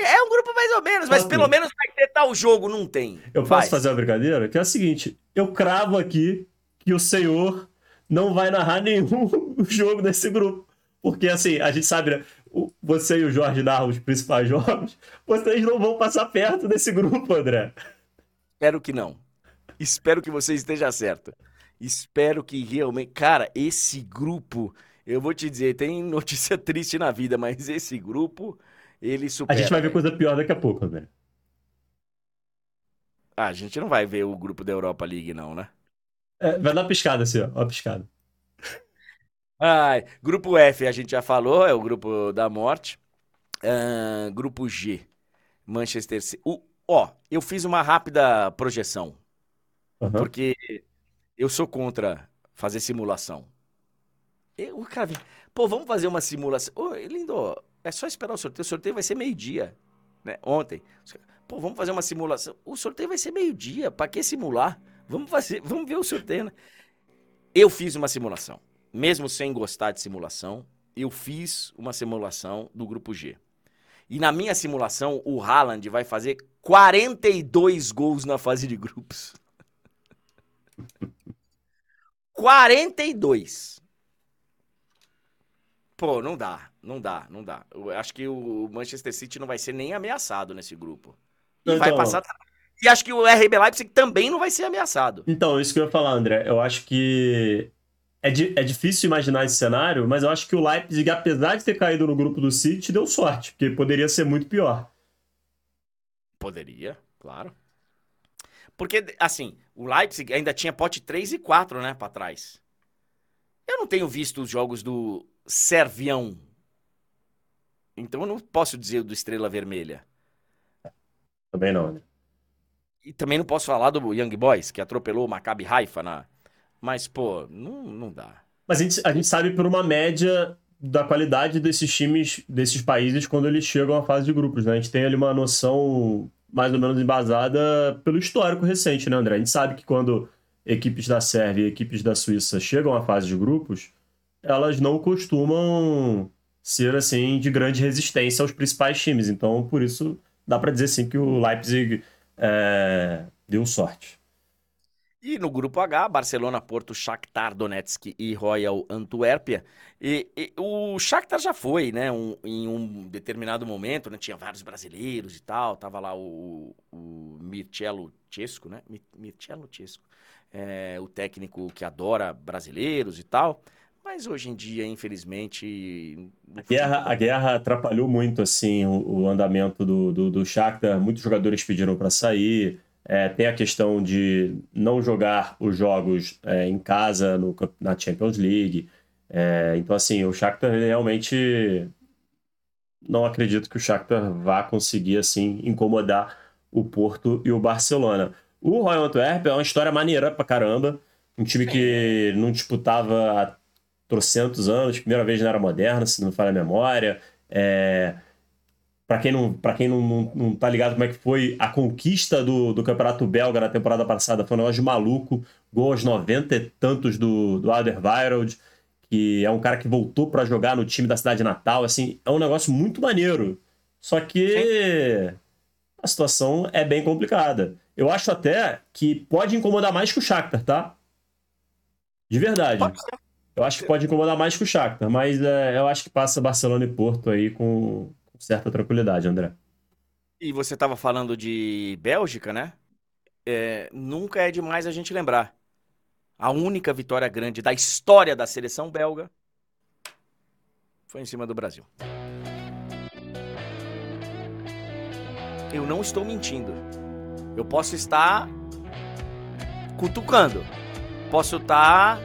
Speaker 1: É um grupo mais ou menos, mas pelo menos vai ter tal jogo, não tem.
Speaker 2: Eu posso fazer uma brincadeira? Que é o seguinte: eu cravo aqui que o senhor não vai narrar nenhum jogo desse grupo. Porque, assim, a gente sabe, né? Você e o Jorge narram os principais jogos. Vocês não vão passar perto desse grupo, André.
Speaker 1: Espero que não. Espero que você esteja certo. Espero que realmente. Cara, esse grupo. Eu vou te dizer, tem notícia triste na vida, mas esse grupo ele supera.
Speaker 2: A gente vai ver coisa pior daqui a pouco, velho.
Speaker 1: Ah, a gente não vai ver o grupo da Europa League, não, né?
Speaker 2: É, vai dar uma piscada assim, ó. Uma piscada.
Speaker 1: Ai, grupo F, a gente já falou, é o grupo da morte. Uh, grupo G, Manchester City. Uh, ó, eu fiz uma rápida projeção. Uhum. Porque eu sou contra fazer simulação. Eu, cara, pô, vamos fazer uma simulação. Ô, lindo, é só esperar o sorteio. O sorteio vai ser meio-dia. Né? Ontem. Pô, vamos fazer uma simulação. O sorteio vai ser meio-dia. Para que simular? Vamos fazer, vamos ver o sorteio, né? Eu fiz uma simulação. Mesmo sem gostar de simulação, eu fiz uma simulação do grupo G. E na minha simulação, o Haaland vai fazer 42 gols na fase de grupos. 42. Pô, não dá, não dá, não dá. Eu acho que o Manchester City não vai ser nem ameaçado nesse grupo. E então, vai passar. E acho que o RB Leipzig também não vai ser ameaçado.
Speaker 2: Então, isso que eu ia falar, André. Eu acho que é, di é difícil imaginar esse cenário, mas eu acho que o Leipzig, apesar de ter caído no grupo do City, deu sorte, porque poderia ser muito pior.
Speaker 1: Poderia, claro. Porque, assim, o Leipzig ainda tinha pote 3 e 4, né, pra trás. Eu não tenho visto os jogos do Servião. Então eu não posso dizer do Estrela Vermelha.
Speaker 2: Também não, né?
Speaker 1: E também não posso falar do Young Boys, que atropelou o Maccabi Haifa na... Mas, pô, não, não dá.
Speaker 2: Mas a gente, a gente sabe por uma média da qualidade desses times, desses países, quando eles chegam à fase de grupos, né? A gente tem ali uma noção mais ou menos embasada pelo histórico recente, né, André? A gente sabe que quando equipes da Sérvia e equipes da Suíça chegam à fase de grupos, elas não costumam ser assim de grande resistência aos principais times. Então, por isso, dá para dizer sim que o Leipzig é, deu sorte.
Speaker 1: E no grupo H, Barcelona, Porto, Shakhtar Donetsk e Royal Antuérpia. E, e, o Shakhtar já foi, né, um, em um determinado momento, né, tinha vários brasileiros e tal, tava lá o, o Mircelo Chesco, né, Mircelo é, o técnico que adora brasileiros e tal. Mas hoje em dia, infelizmente.
Speaker 2: A guerra, a guerra atrapalhou muito assim o, o andamento do, do, do Shakhtar. Muitos jogadores pediram para sair. É, tem a questão de não jogar os jogos é, em casa no, na Champions League. É, então, assim, o Shakhtar realmente não acredito que o Shakhtar vá conseguir assim incomodar o Porto e o Barcelona. O Royal Antwerp é uma história maneira pra caramba. Um time que não disputava trocentos anos, primeira vez na era moderna, se não me falha a memória. É... para quem, não, pra quem não, não, não tá ligado como é que foi a conquista do, do Campeonato Belga na temporada passada, foi um negócio de maluco. Gol aos 90 e tantos do, do Alderweireld, que é um cara que voltou para jogar no time da cidade natal. Assim, é um negócio muito maneiro. Só que a situação é bem complicada. Eu acho até que pode incomodar mais que o Shakhtar, tá? De verdade. Eu acho que pode incomodar mais que o Shakhtar, mas é, eu acho que passa Barcelona e Porto aí com, certa tranquilidade, André.
Speaker 1: E você estava falando de Bélgica, né? É, nunca é demais a gente lembrar. A única vitória grande da história da seleção belga foi em cima do Brasil. Eu não estou mentindo. Eu posso estar cutucando. Posso estar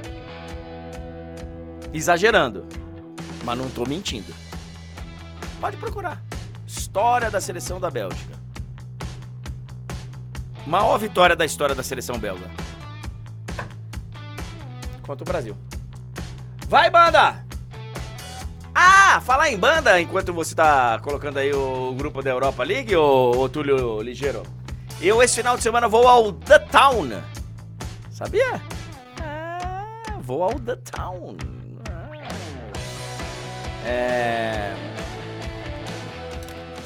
Speaker 1: exagerando. Mas não estou mentindo. Pode procurar. História da seleção da Bélgica. Maior vitória da história da seleção belga. Contra o Brasil. Vai, banda! Ah, falar em banda enquanto você tá colocando aí o grupo da Europa League, ô, ô Túlio Ligeiro. Eu esse final de semana vou ao The Town. Sabia? Ah, vou ao The Town. É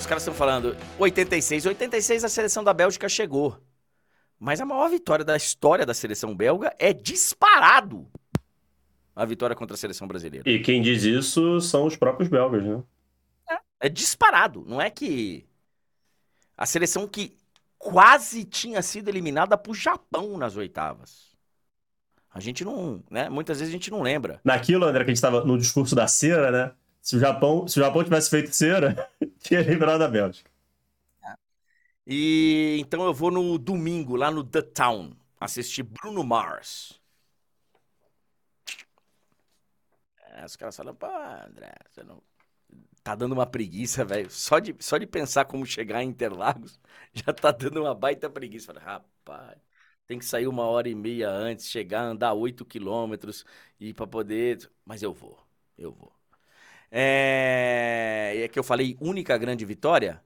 Speaker 1: caras estão falando 86. 86 a seleção da Bélgica chegou. Mas a maior vitória da história da seleção belga é disparado a vitória contra a seleção brasileira.
Speaker 2: E quem diz isso são os próprios belgas, né?
Speaker 1: É, é disparado. Não é que a seleção que quase tinha sido eliminada pro Japão nas oitavas. A gente não, né? Muitas vezes a gente não lembra.
Speaker 2: Naquilo, André, que a gente estava no discurso da cera, né? Se o Japão, se o Japão tivesse feito cera, tinha livrado a Bélgica.
Speaker 1: E então eu vou no domingo, lá no The Town, assistir Bruno Mars. É, os caras falam, pô, André, você não. Tá dando uma preguiça, velho. Só de, só de pensar como chegar em Interlagos, já tá dando uma baita preguiça. Rapaz, tem que sair uma hora e meia antes, chegar, andar oito quilômetros e para poder. Mas eu vou, eu vou. É... é que eu falei única grande vitória.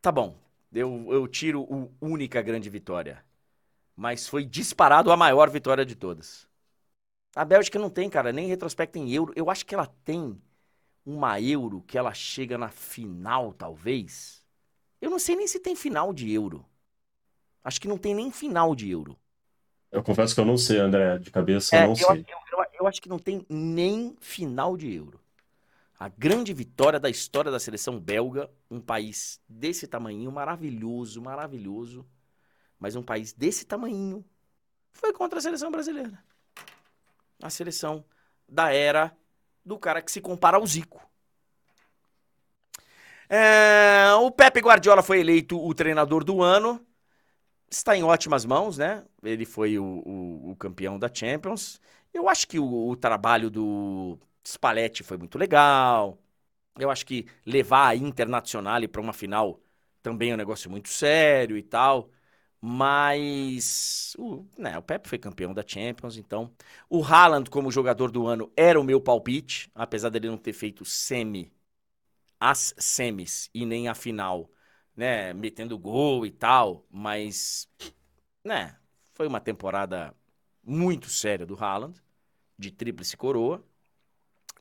Speaker 1: Tá bom, eu, eu tiro o única grande vitória. Mas foi disparado a maior vitória de todas. A Bélgica não tem, cara, nem retrospecto em euro. Eu acho que ela tem uma euro que ela chega na final, talvez. Eu não sei nem se tem final de euro. Acho que não tem nem final de euro.
Speaker 2: Eu confesso que eu não sei, André. De cabeça, é, eu não eu, sei.
Speaker 1: Eu, eu, eu acho que não tem nem final de euro a grande vitória da história da seleção belga, um país desse tamanho, maravilhoso, maravilhoso, mas um país desse tamanho, foi contra a seleção brasileira. A seleção da era do cara que se compara ao Zico. É, o Pepe Guardiola foi eleito o treinador do ano. Está em ótimas mãos, né? Ele foi o, o, o campeão da Champions. Eu acho que o, o trabalho do Spalletti foi muito legal. Eu acho que levar a Internacional para uma final também é um negócio muito sério e tal. Mas o, né, o Pepe foi campeão da Champions, então. O Haaland, como jogador do ano, era o meu palpite, apesar dele não ter feito semi, as semis e nem a final, né? Metendo gol e tal. Mas, né, foi uma temporada muito séria do Haaland, de tríplice coroa.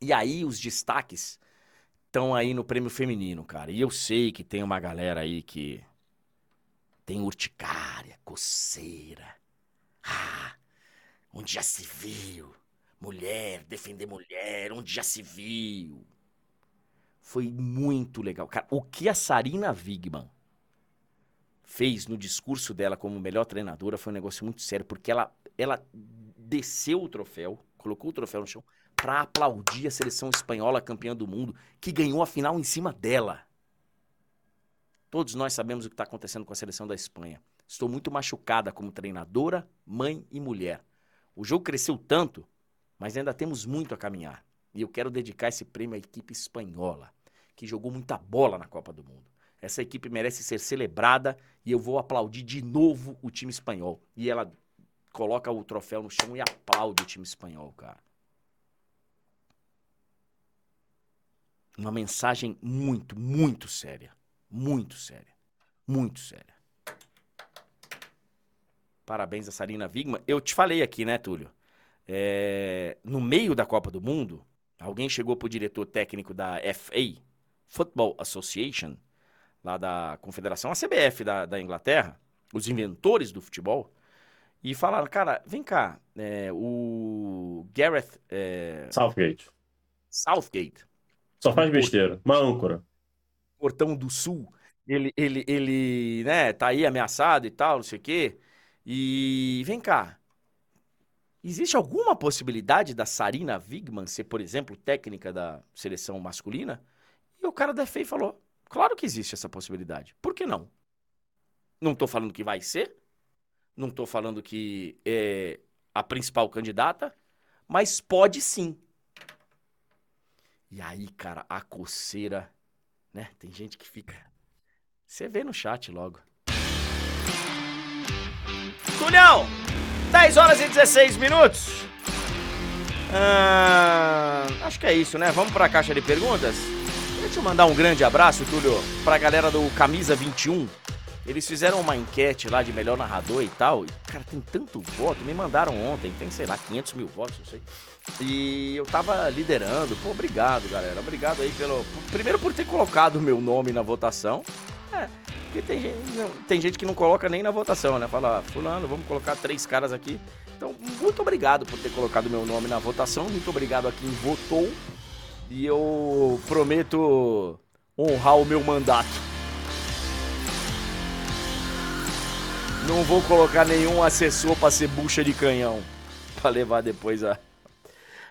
Speaker 1: E aí os destaques estão aí no prêmio feminino, cara. E eu sei que tem uma galera aí que tem urticária, coceira. Ah, onde já se viu? Mulher, defender mulher, onde já se viu? Foi muito legal. Cara, o que a Sarina Wigman fez no discurso dela como melhor treinadora foi um negócio muito sério, porque ela, ela desceu o troféu, colocou o troféu no chão, para aplaudir a seleção espanhola campeã do mundo, que ganhou a final em cima dela. Todos nós sabemos o que está acontecendo com a seleção da Espanha. Estou muito machucada como treinadora, mãe e mulher. O jogo cresceu tanto, mas ainda temos muito a caminhar. E eu quero dedicar esse prêmio à equipe espanhola, que jogou muita bola na Copa do Mundo. Essa equipe merece ser celebrada e eu vou aplaudir de novo o time espanhol. E ela coloca o troféu no chão e aplaude o time espanhol, cara. Uma mensagem muito, muito séria. Muito séria. Muito séria. Parabéns a Sarina Wigman. Eu te falei aqui, né, Túlio? É, no meio da Copa do Mundo, alguém chegou pro diretor técnico da FA, Football Association, lá da Confederação, a CBF da, da Inglaterra, os inventores do futebol, e falaram, cara, vem cá, é, o Gareth... É,
Speaker 2: Southgate.
Speaker 1: Southgate.
Speaker 2: Só faz besteira. Uma âncora.
Speaker 1: Portão do Sul, ele, ele, ele, né, tá aí ameaçado e tal, não sei o quê. E vem cá, existe alguma possibilidade da Sarina Wigman ser, por exemplo, técnica da seleção masculina? E o cara da FEI falou, claro que existe essa possibilidade, por que não? Não tô falando que vai ser, não tô falando que é a principal candidata, mas pode sim. E aí, cara, a coceira, né? Tem gente que fica. Você vê no chat logo. Tulhão! 10 horas e 16 minutos. Ah, acho que é isso, né? Vamos pra caixa de perguntas? Deixa eu mandar um grande abraço, Túlio, pra galera do Camisa 21. Eles fizeram uma enquete lá de melhor narrador e tal. E, cara, tem tanto voto. Me mandaram ontem, tem, sei lá, 500 mil votos, não sei. E eu tava liderando. Pô, obrigado, galera. Obrigado aí pelo. Primeiro por ter colocado o meu nome na votação. É, porque tem gente, tem gente que não coloca nem na votação, né? Fala, fulano, vamos colocar três caras aqui. Então, muito obrigado por ter colocado meu nome na votação. Muito obrigado a quem votou. E eu prometo honrar o meu mandato. Não vou colocar nenhum assessor para ser bucha de canhão. Pra levar depois a.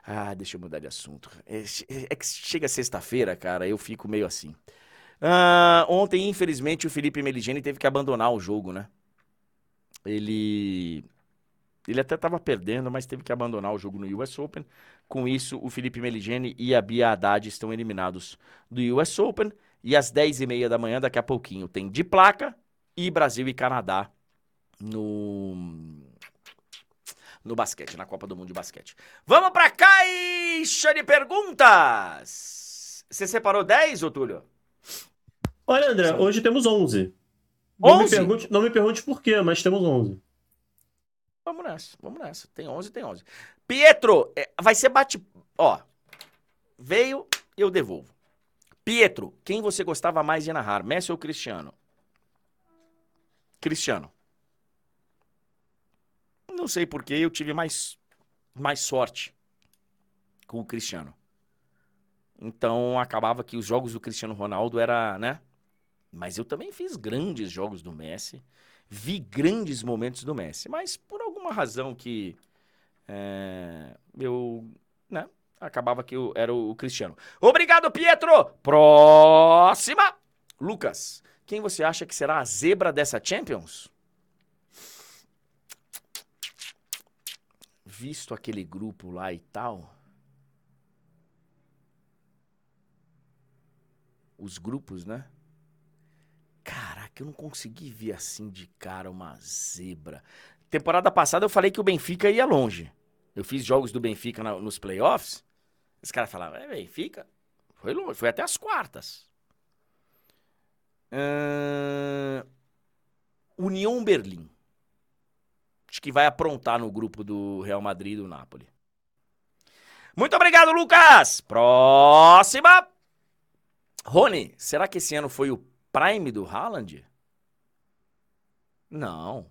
Speaker 1: Ah, deixa eu mudar de assunto. É, é que chega sexta-feira, cara, eu fico meio assim. Ah, ontem, infelizmente, o Felipe Meligeni teve que abandonar o jogo, né? Ele. Ele até estava perdendo, mas teve que abandonar o jogo no US Open. Com isso, o Felipe Meligeni e a Bia Haddad estão eliminados do US Open. E às 10h30 da manhã, daqui a pouquinho, tem de placa e Brasil e Canadá no no basquete, na Copa do Mundo de basquete. Vamos pra caixa de perguntas! Você separou 10, ô Túlio?
Speaker 2: Olha, André, hoje temos 11. 11? Não me, pergunte, não me pergunte por quê, mas temos 11.
Speaker 1: Vamos nessa, vamos nessa. Tem 11, tem 11. Pietro, é, vai ser bate... Ó, veio, eu devolvo. Pietro, quem você gostava mais de narrar, Messi ou Cristiano? Cristiano. Não sei porque eu tive mais, mais sorte com o Cristiano. Então acabava que os jogos do Cristiano Ronaldo era, né? Mas eu também fiz grandes jogos do Messi, vi grandes momentos do Messi, mas por alguma razão que é, eu, né? Acabava que eu era o Cristiano. Obrigado, Pietro! Próxima! Lucas, quem você acha que será a zebra dessa Champions? Visto aquele grupo lá e tal, os grupos, né? Caraca, eu não consegui ver assim de cara uma zebra. Temporada passada eu falei que o Benfica ia longe. Eu fiz jogos do Benfica na, nos playoffs. Os caras falavam, é, Benfica foi longe, foi até as quartas. Uh... União Berlim. Acho que vai aprontar no grupo do Real Madrid e do Napoli. Muito obrigado, Lucas! Próxima! Rony, será que esse ano foi o prime do Haaland? Não.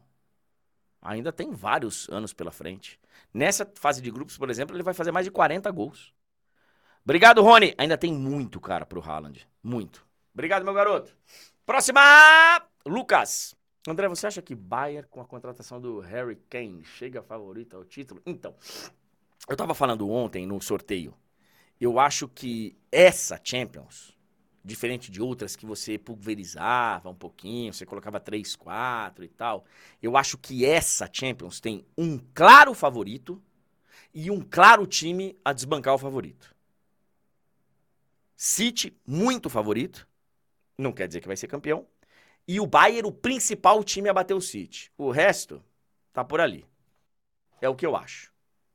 Speaker 1: Ainda tem vários anos pela frente. Nessa fase de grupos, por exemplo, ele vai fazer mais de 40 gols. Obrigado, Rony. Ainda tem muito, cara, pro Haaland. Muito. Obrigado, meu garoto. Próxima! Lucas. André, você acha que Bayern, com a contratação do Harry Kane, chega favorito ao título? Então, eu estava falando ontem no sorteio. Eu acho que essa Champions, diferente de outras que você pulverizava um pouquinho, você colocava 3, 4 e tal, eu acho que essa Champions tem um claro favorito e um claro time a desbancar o favorito. City, muito favorito. Não quer dizer que vai ser campeão, e o Bayern, o principal time a bater o City. O resto tá por ali. É o que eu acho.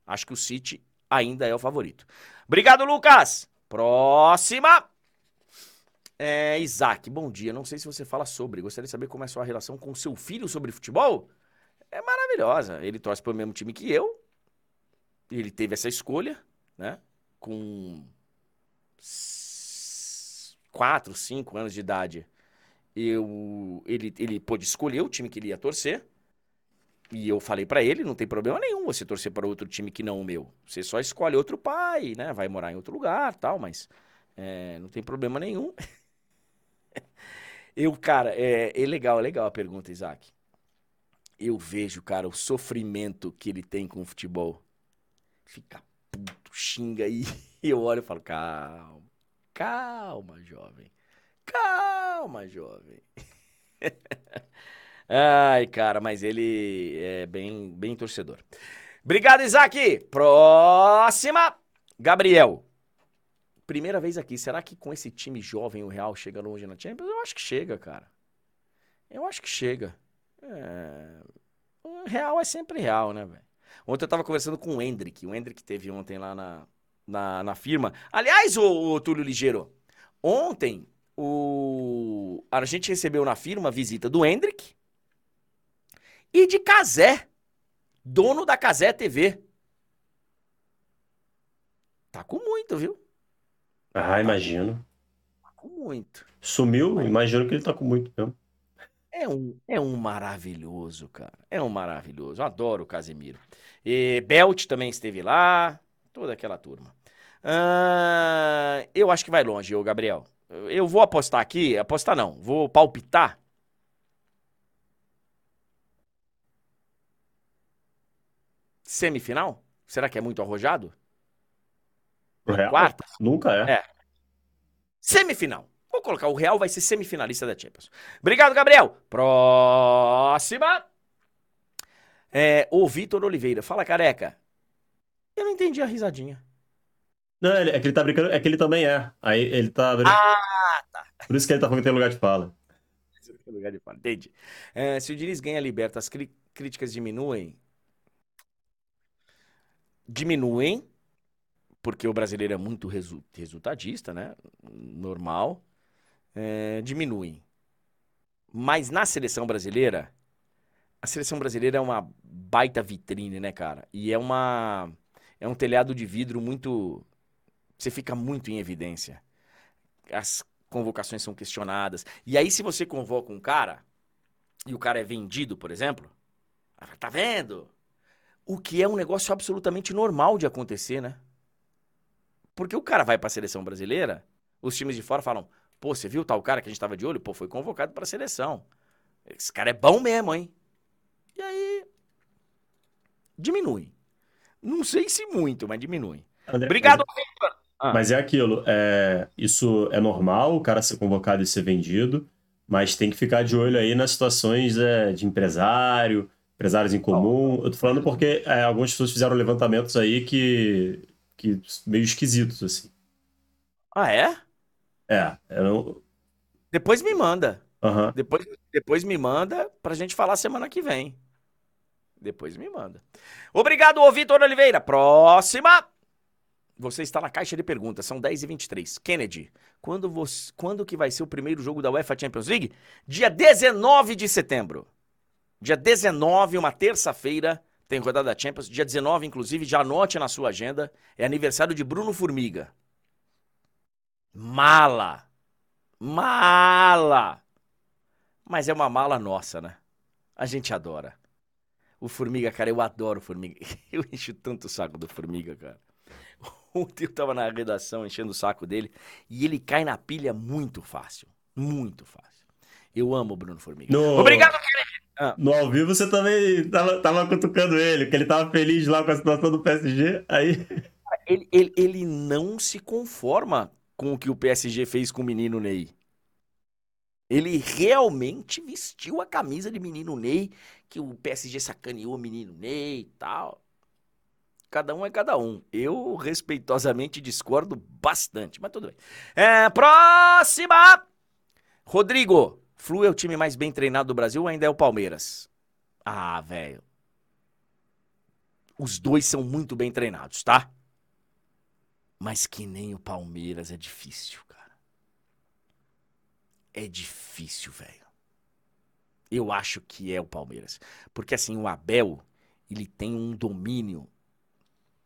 Speaker 1: Acho que o City ainda é o favorito. Obrigado, Lucas. Próxima. É, Isaac, bom dia. Não sei se você fala sobre. Gostaria de saber como é a sua relação com seu filho sobre futebol. É maravilhosa. Ele torce para o mesmo time que eu. Ele teve essa escolha, né? Com quatro, cinco anos de idade. Eu, ele, ele pôde escolher o time que ele ia torcer. E eu falei para ele, não tem problema nenhum você torcer para outro time que não o meu. Você só escolhe outro pai, né? Vai morar em outro lugar, tal, mas é, não tem problema nenhum. eu, cara, é, é legal, é legal a pergunta, Isaac. Eu vejo, cara, o sofrimento que ele tem com o futebol. Fica puto, xinga aí. E eu olho e falo, calma, calma, jovem. Calma, jovem. Ai, cara, mas ele é bem, bem torcedor. Obrigado, Isaac. Próxima, Gabriel. Primeira vez aqui. Será que com esse time jovem o Real chega longe na Champions? Eu acho que chega, cara. Eu acho que chega. É... Real é sempre Real, né, velho? Ontem eu tava conversando com o Hendrick. O Hendrick teve ontem lá na, na, na firma. Aliás, o, o Túlio Ligeiro, ontem o... a gente recebeu na firma a visita do Hendrick e de Casé, dono da Casé TV. Tá com muito, viu?
Speaker 2: Ah, imagino.
Speaker 1: Tá com muito.
Speaker 2: Sumiu? Imagino que ele tá com muito mesmo.
Speaker 1: É um, é um maravilhoso, cara. É um maravilhoso. Eu adoro o Casemiro. E Belt também esteve lá. Toda aquela turma. Ah, eu acho que vai longe, ô Gabriel. Eu vou apostar aqui. Apostar não. Vou palpitar Semifinal? Será que é muito arrojado?
Speaker 2: Pro Real?
Speaker 1: Quarta?
Speaker 2: Nunca é.
Speaker 1: É. Semifinal. Vou colocar o Real vai ser semifinalista da Champions. Obrigado, Gabriel. Próxima. É, o Vitor Oliveira. Fala, careca. Eu não entendi a risadinha.
Speaker 2: Não, é que ele tá brincando, é que ele também é. Aí ele tá.
Speaker 1: Ah, tá.
Speaker 2: Por isso que ele tá falando que tem lugar de fala.
Speaker 1: Lugar de fala. Entendi. É, se o Diniz ganha liberta, as cri críticas diminuem diminuem, porque o brasileiro é muito resu resultadista, né? Normal. É, diminuem. Mas na seleção brasileira, a seleção brasileira é uma baita vitrine, né, cara? E é uma. É um telhado de vidro muito. Você fica muito em evidência. As convocações são questionadas. E aí, se você convoca um cara, e o cara é vendido, por exemplo, tá vendo? O que é um negócio absolutamente normal de acontecer, né? Porque o cara vai para a seleção brasileira, os times de fora falam: pô, você viu tal cara que a gente tava de olho? Pô, foi convocado para a seleção. Esse cara é bom mesmo, hein? E aí. Diminui. Não sei se muito, mas diminui. André, Obrigado,
Speaker 2: mas, Victor. Ah. Mas é aquilo. É, isso é normal, o cara ser convocado e ser vendido, mas tem que ficar de olho aí nas situações é, de empresário empresários em comum. Eu tô falando porque é, algumas pessoas fizeram levantamentos aí que, que meio esquisitos, assim.
Speaker 1: Ah, é?
Speaker 2: É, não...
Speaker 1: Depois me manda.
Speaker 2: Uhum.
Speaker 1: Depois, depois me manda pra gente falar semana que vem. Depois me manda. Obrigado, Vitor Oliveira. Próxima. Você está na caixa de perguntas, são 10 e 23 Kennedy, quando, você, quando que vai ser o primeiro jogo da UEFA Champions League? Dia 19 de setembro. Dia 19, uma terça-feira, tem rodada da Champions. Dia 19, inclusive, já anote na sua agenda. É aniversário de Bruno Formiga. Mala. Mala. Mas é uma mala nossa, né? A gente adora. O Formiga, cara, eu adoro o Formiga. Eu encho tanto o saco do Formiga, cara. Ontem eu tava na redação enchendo o saco dele e ele cai na pilha muito fácil. Muito fácil. Eu amo o Bruno Formiga.
Speaker 2: No...
Speaker 1: Obrigado, querido.
Speaker 2: Ah. No ao vivo você também tava, tava cutucando ele, que ele tava feliz lá com a situação do PSG, aí...
Speaker 1: Ele, ele, ele não se conforma com o que o PSG fez com o menino Ney. Ele realmente vestiu a camisa de menino Ney, que o PSG sacaneou o menino Ney e tal. Cada um é cada um. Eu respeitosamente discordo bastante, mas tudo bem. É, próxima! Rodrigo, Flu é o time mais bem treinado do Brasil ou ainda é o Palmeiras? Ah, velho. Os dois são muito bem treinados, tá? Mas que nem o Palmeiras é difícil, cara. é difícil, velho. Eu acho que é o Palmeiras. Porque assim, o Abel, ele tem um domínio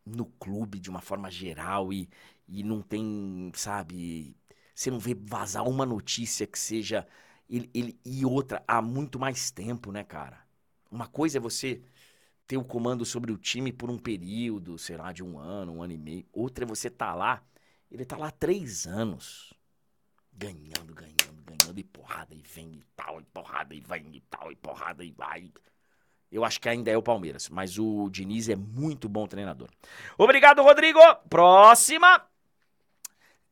Speaker 1: no clube de uma forma geral e, e não tem, sabe, você não vê vazar uma notícia que seja ele, ele, e outra há muito mais tempo, né, cara? Uma coisa é você ter o comando sobre o time por um período, sei lá, de um ano, um ano e meio. Outra é você tá lá, ele tá lá três anos, ganhando, ganhando, ganhando, e porrada, e vem, e tal, e porrada, e vai, e tal, e porrada, e vai. Eu acho que ainda é o Palmeiras, mas o Diniz é muito bom treinador. Obrigado, Rodrigo. Próxima.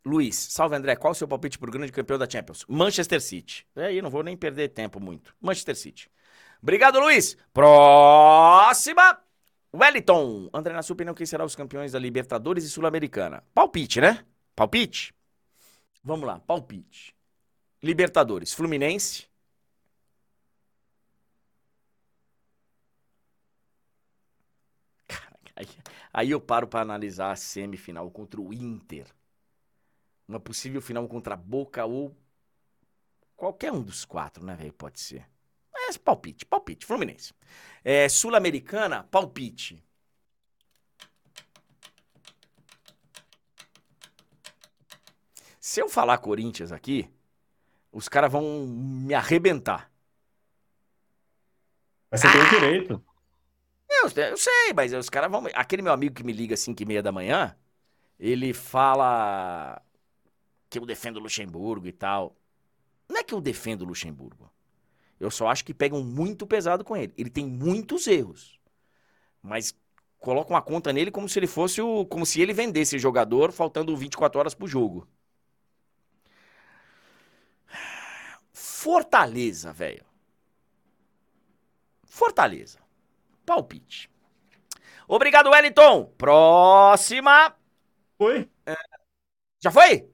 Speaker 1: Luiz, salve André, qual o seu palpite pro grande campeão da Champions? Manchester City. É aí, não vou nem perder tempo muito. Manchester City. Obrigado, Luiz. Próxima. Wellington. André, na sua opinião, quem será os campeões da Libertadores e Sul-Americana? Palpite, né? Palpite? Vamos lá, palpite. Libertadores, Fluminense. Aí, aí eu paro para analisar a semifinal contra o Inter. Uma possível final contra a Boca ou qualquer um dos quatro, né, velho? Pode ser. Mas palpite, palpite, Fluminense. É, Sul-Americana, palpite. Se eu falar Corinthians aqui, os caras vão me arrebentar.
Speaker 2: Mas você ah! tem o direito.
Speaker 1: Eu, eu sei, mas os caras vão. Aquele meu amigo que me liga às 5 e meia da manhã, ele fala que eu defendo o Luxemburgo e tal. Não é que eu defendo o Luxemburgo. Eu só acho que pegam muito pesado com ele. Ele tem muitos erros. Mas colocam a conta nele como se ele fosse o. como se ele vendesse jogador faltando 24 horas pro jogo. Fortaleza, velho. Fortaleza. Palpite. Obrigado, Wellington. Próxima.
Speaker 2: Foi?
Speaker 1: É... Já foi?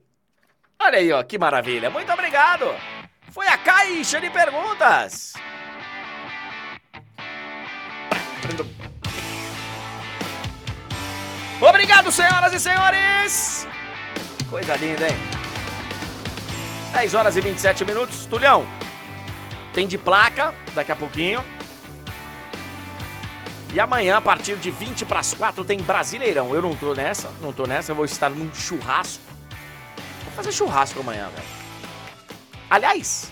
Speaker 1: Olha aí, ó, que maravilha. Muito obrigado. Foi a caixa de perguntas. Obrigado, senhoras e senhores. Coisa linda, hein? 10 horas e 27 minutos. Tulhão, tem de placa daqui a pouquinho. E amanhã, a partir de 20 para as 4, tem Brasileirão. Eu não tô nessa, não tô nessa, eu vou estar num churrasco. Vou fazer churrasco amanhã, velho. Aliás,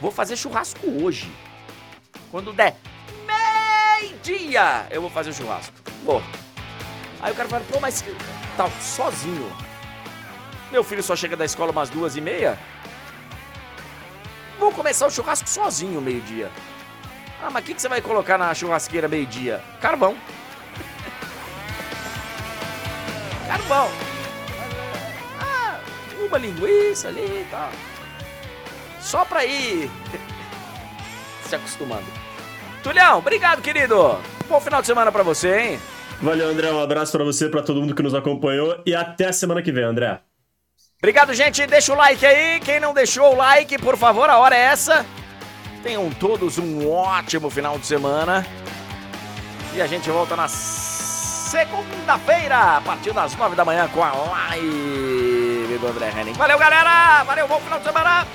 Speaker 1: vou fazer churrasco hoje. Quando der meio-dia, eu vou fazer o churrasco. Pô. Aí o cara fala, pô, mas tá sozinho. Meu filho só chega da escola umas duas e meia. Vou começar o churrasco sozinho meio-dia. Ah, mas o que, que você vai colocar na churrasqueira meio-dia? Carvão. Carvão. Ah, uma linguiça ali e tal. Só pra ir se acostumando. Tulhão, obrigado, querido. Bom final de semana pra você, hein?
Speaker 2: Valeu, André. Um abraço para você, para todo mundo que nos acompanhou e até a semana que vem, André.
Speaker 1: Obrigado, gente. Deixa o like aí. Quem não deixou o like, por favor, a hora é essa. Tenham todos um ótimo final de semana. E a gente volta na segunda-feira, a partir das nove da manhã, com a live do André Henning. Valeu, galera! Valeu, bom final de semana!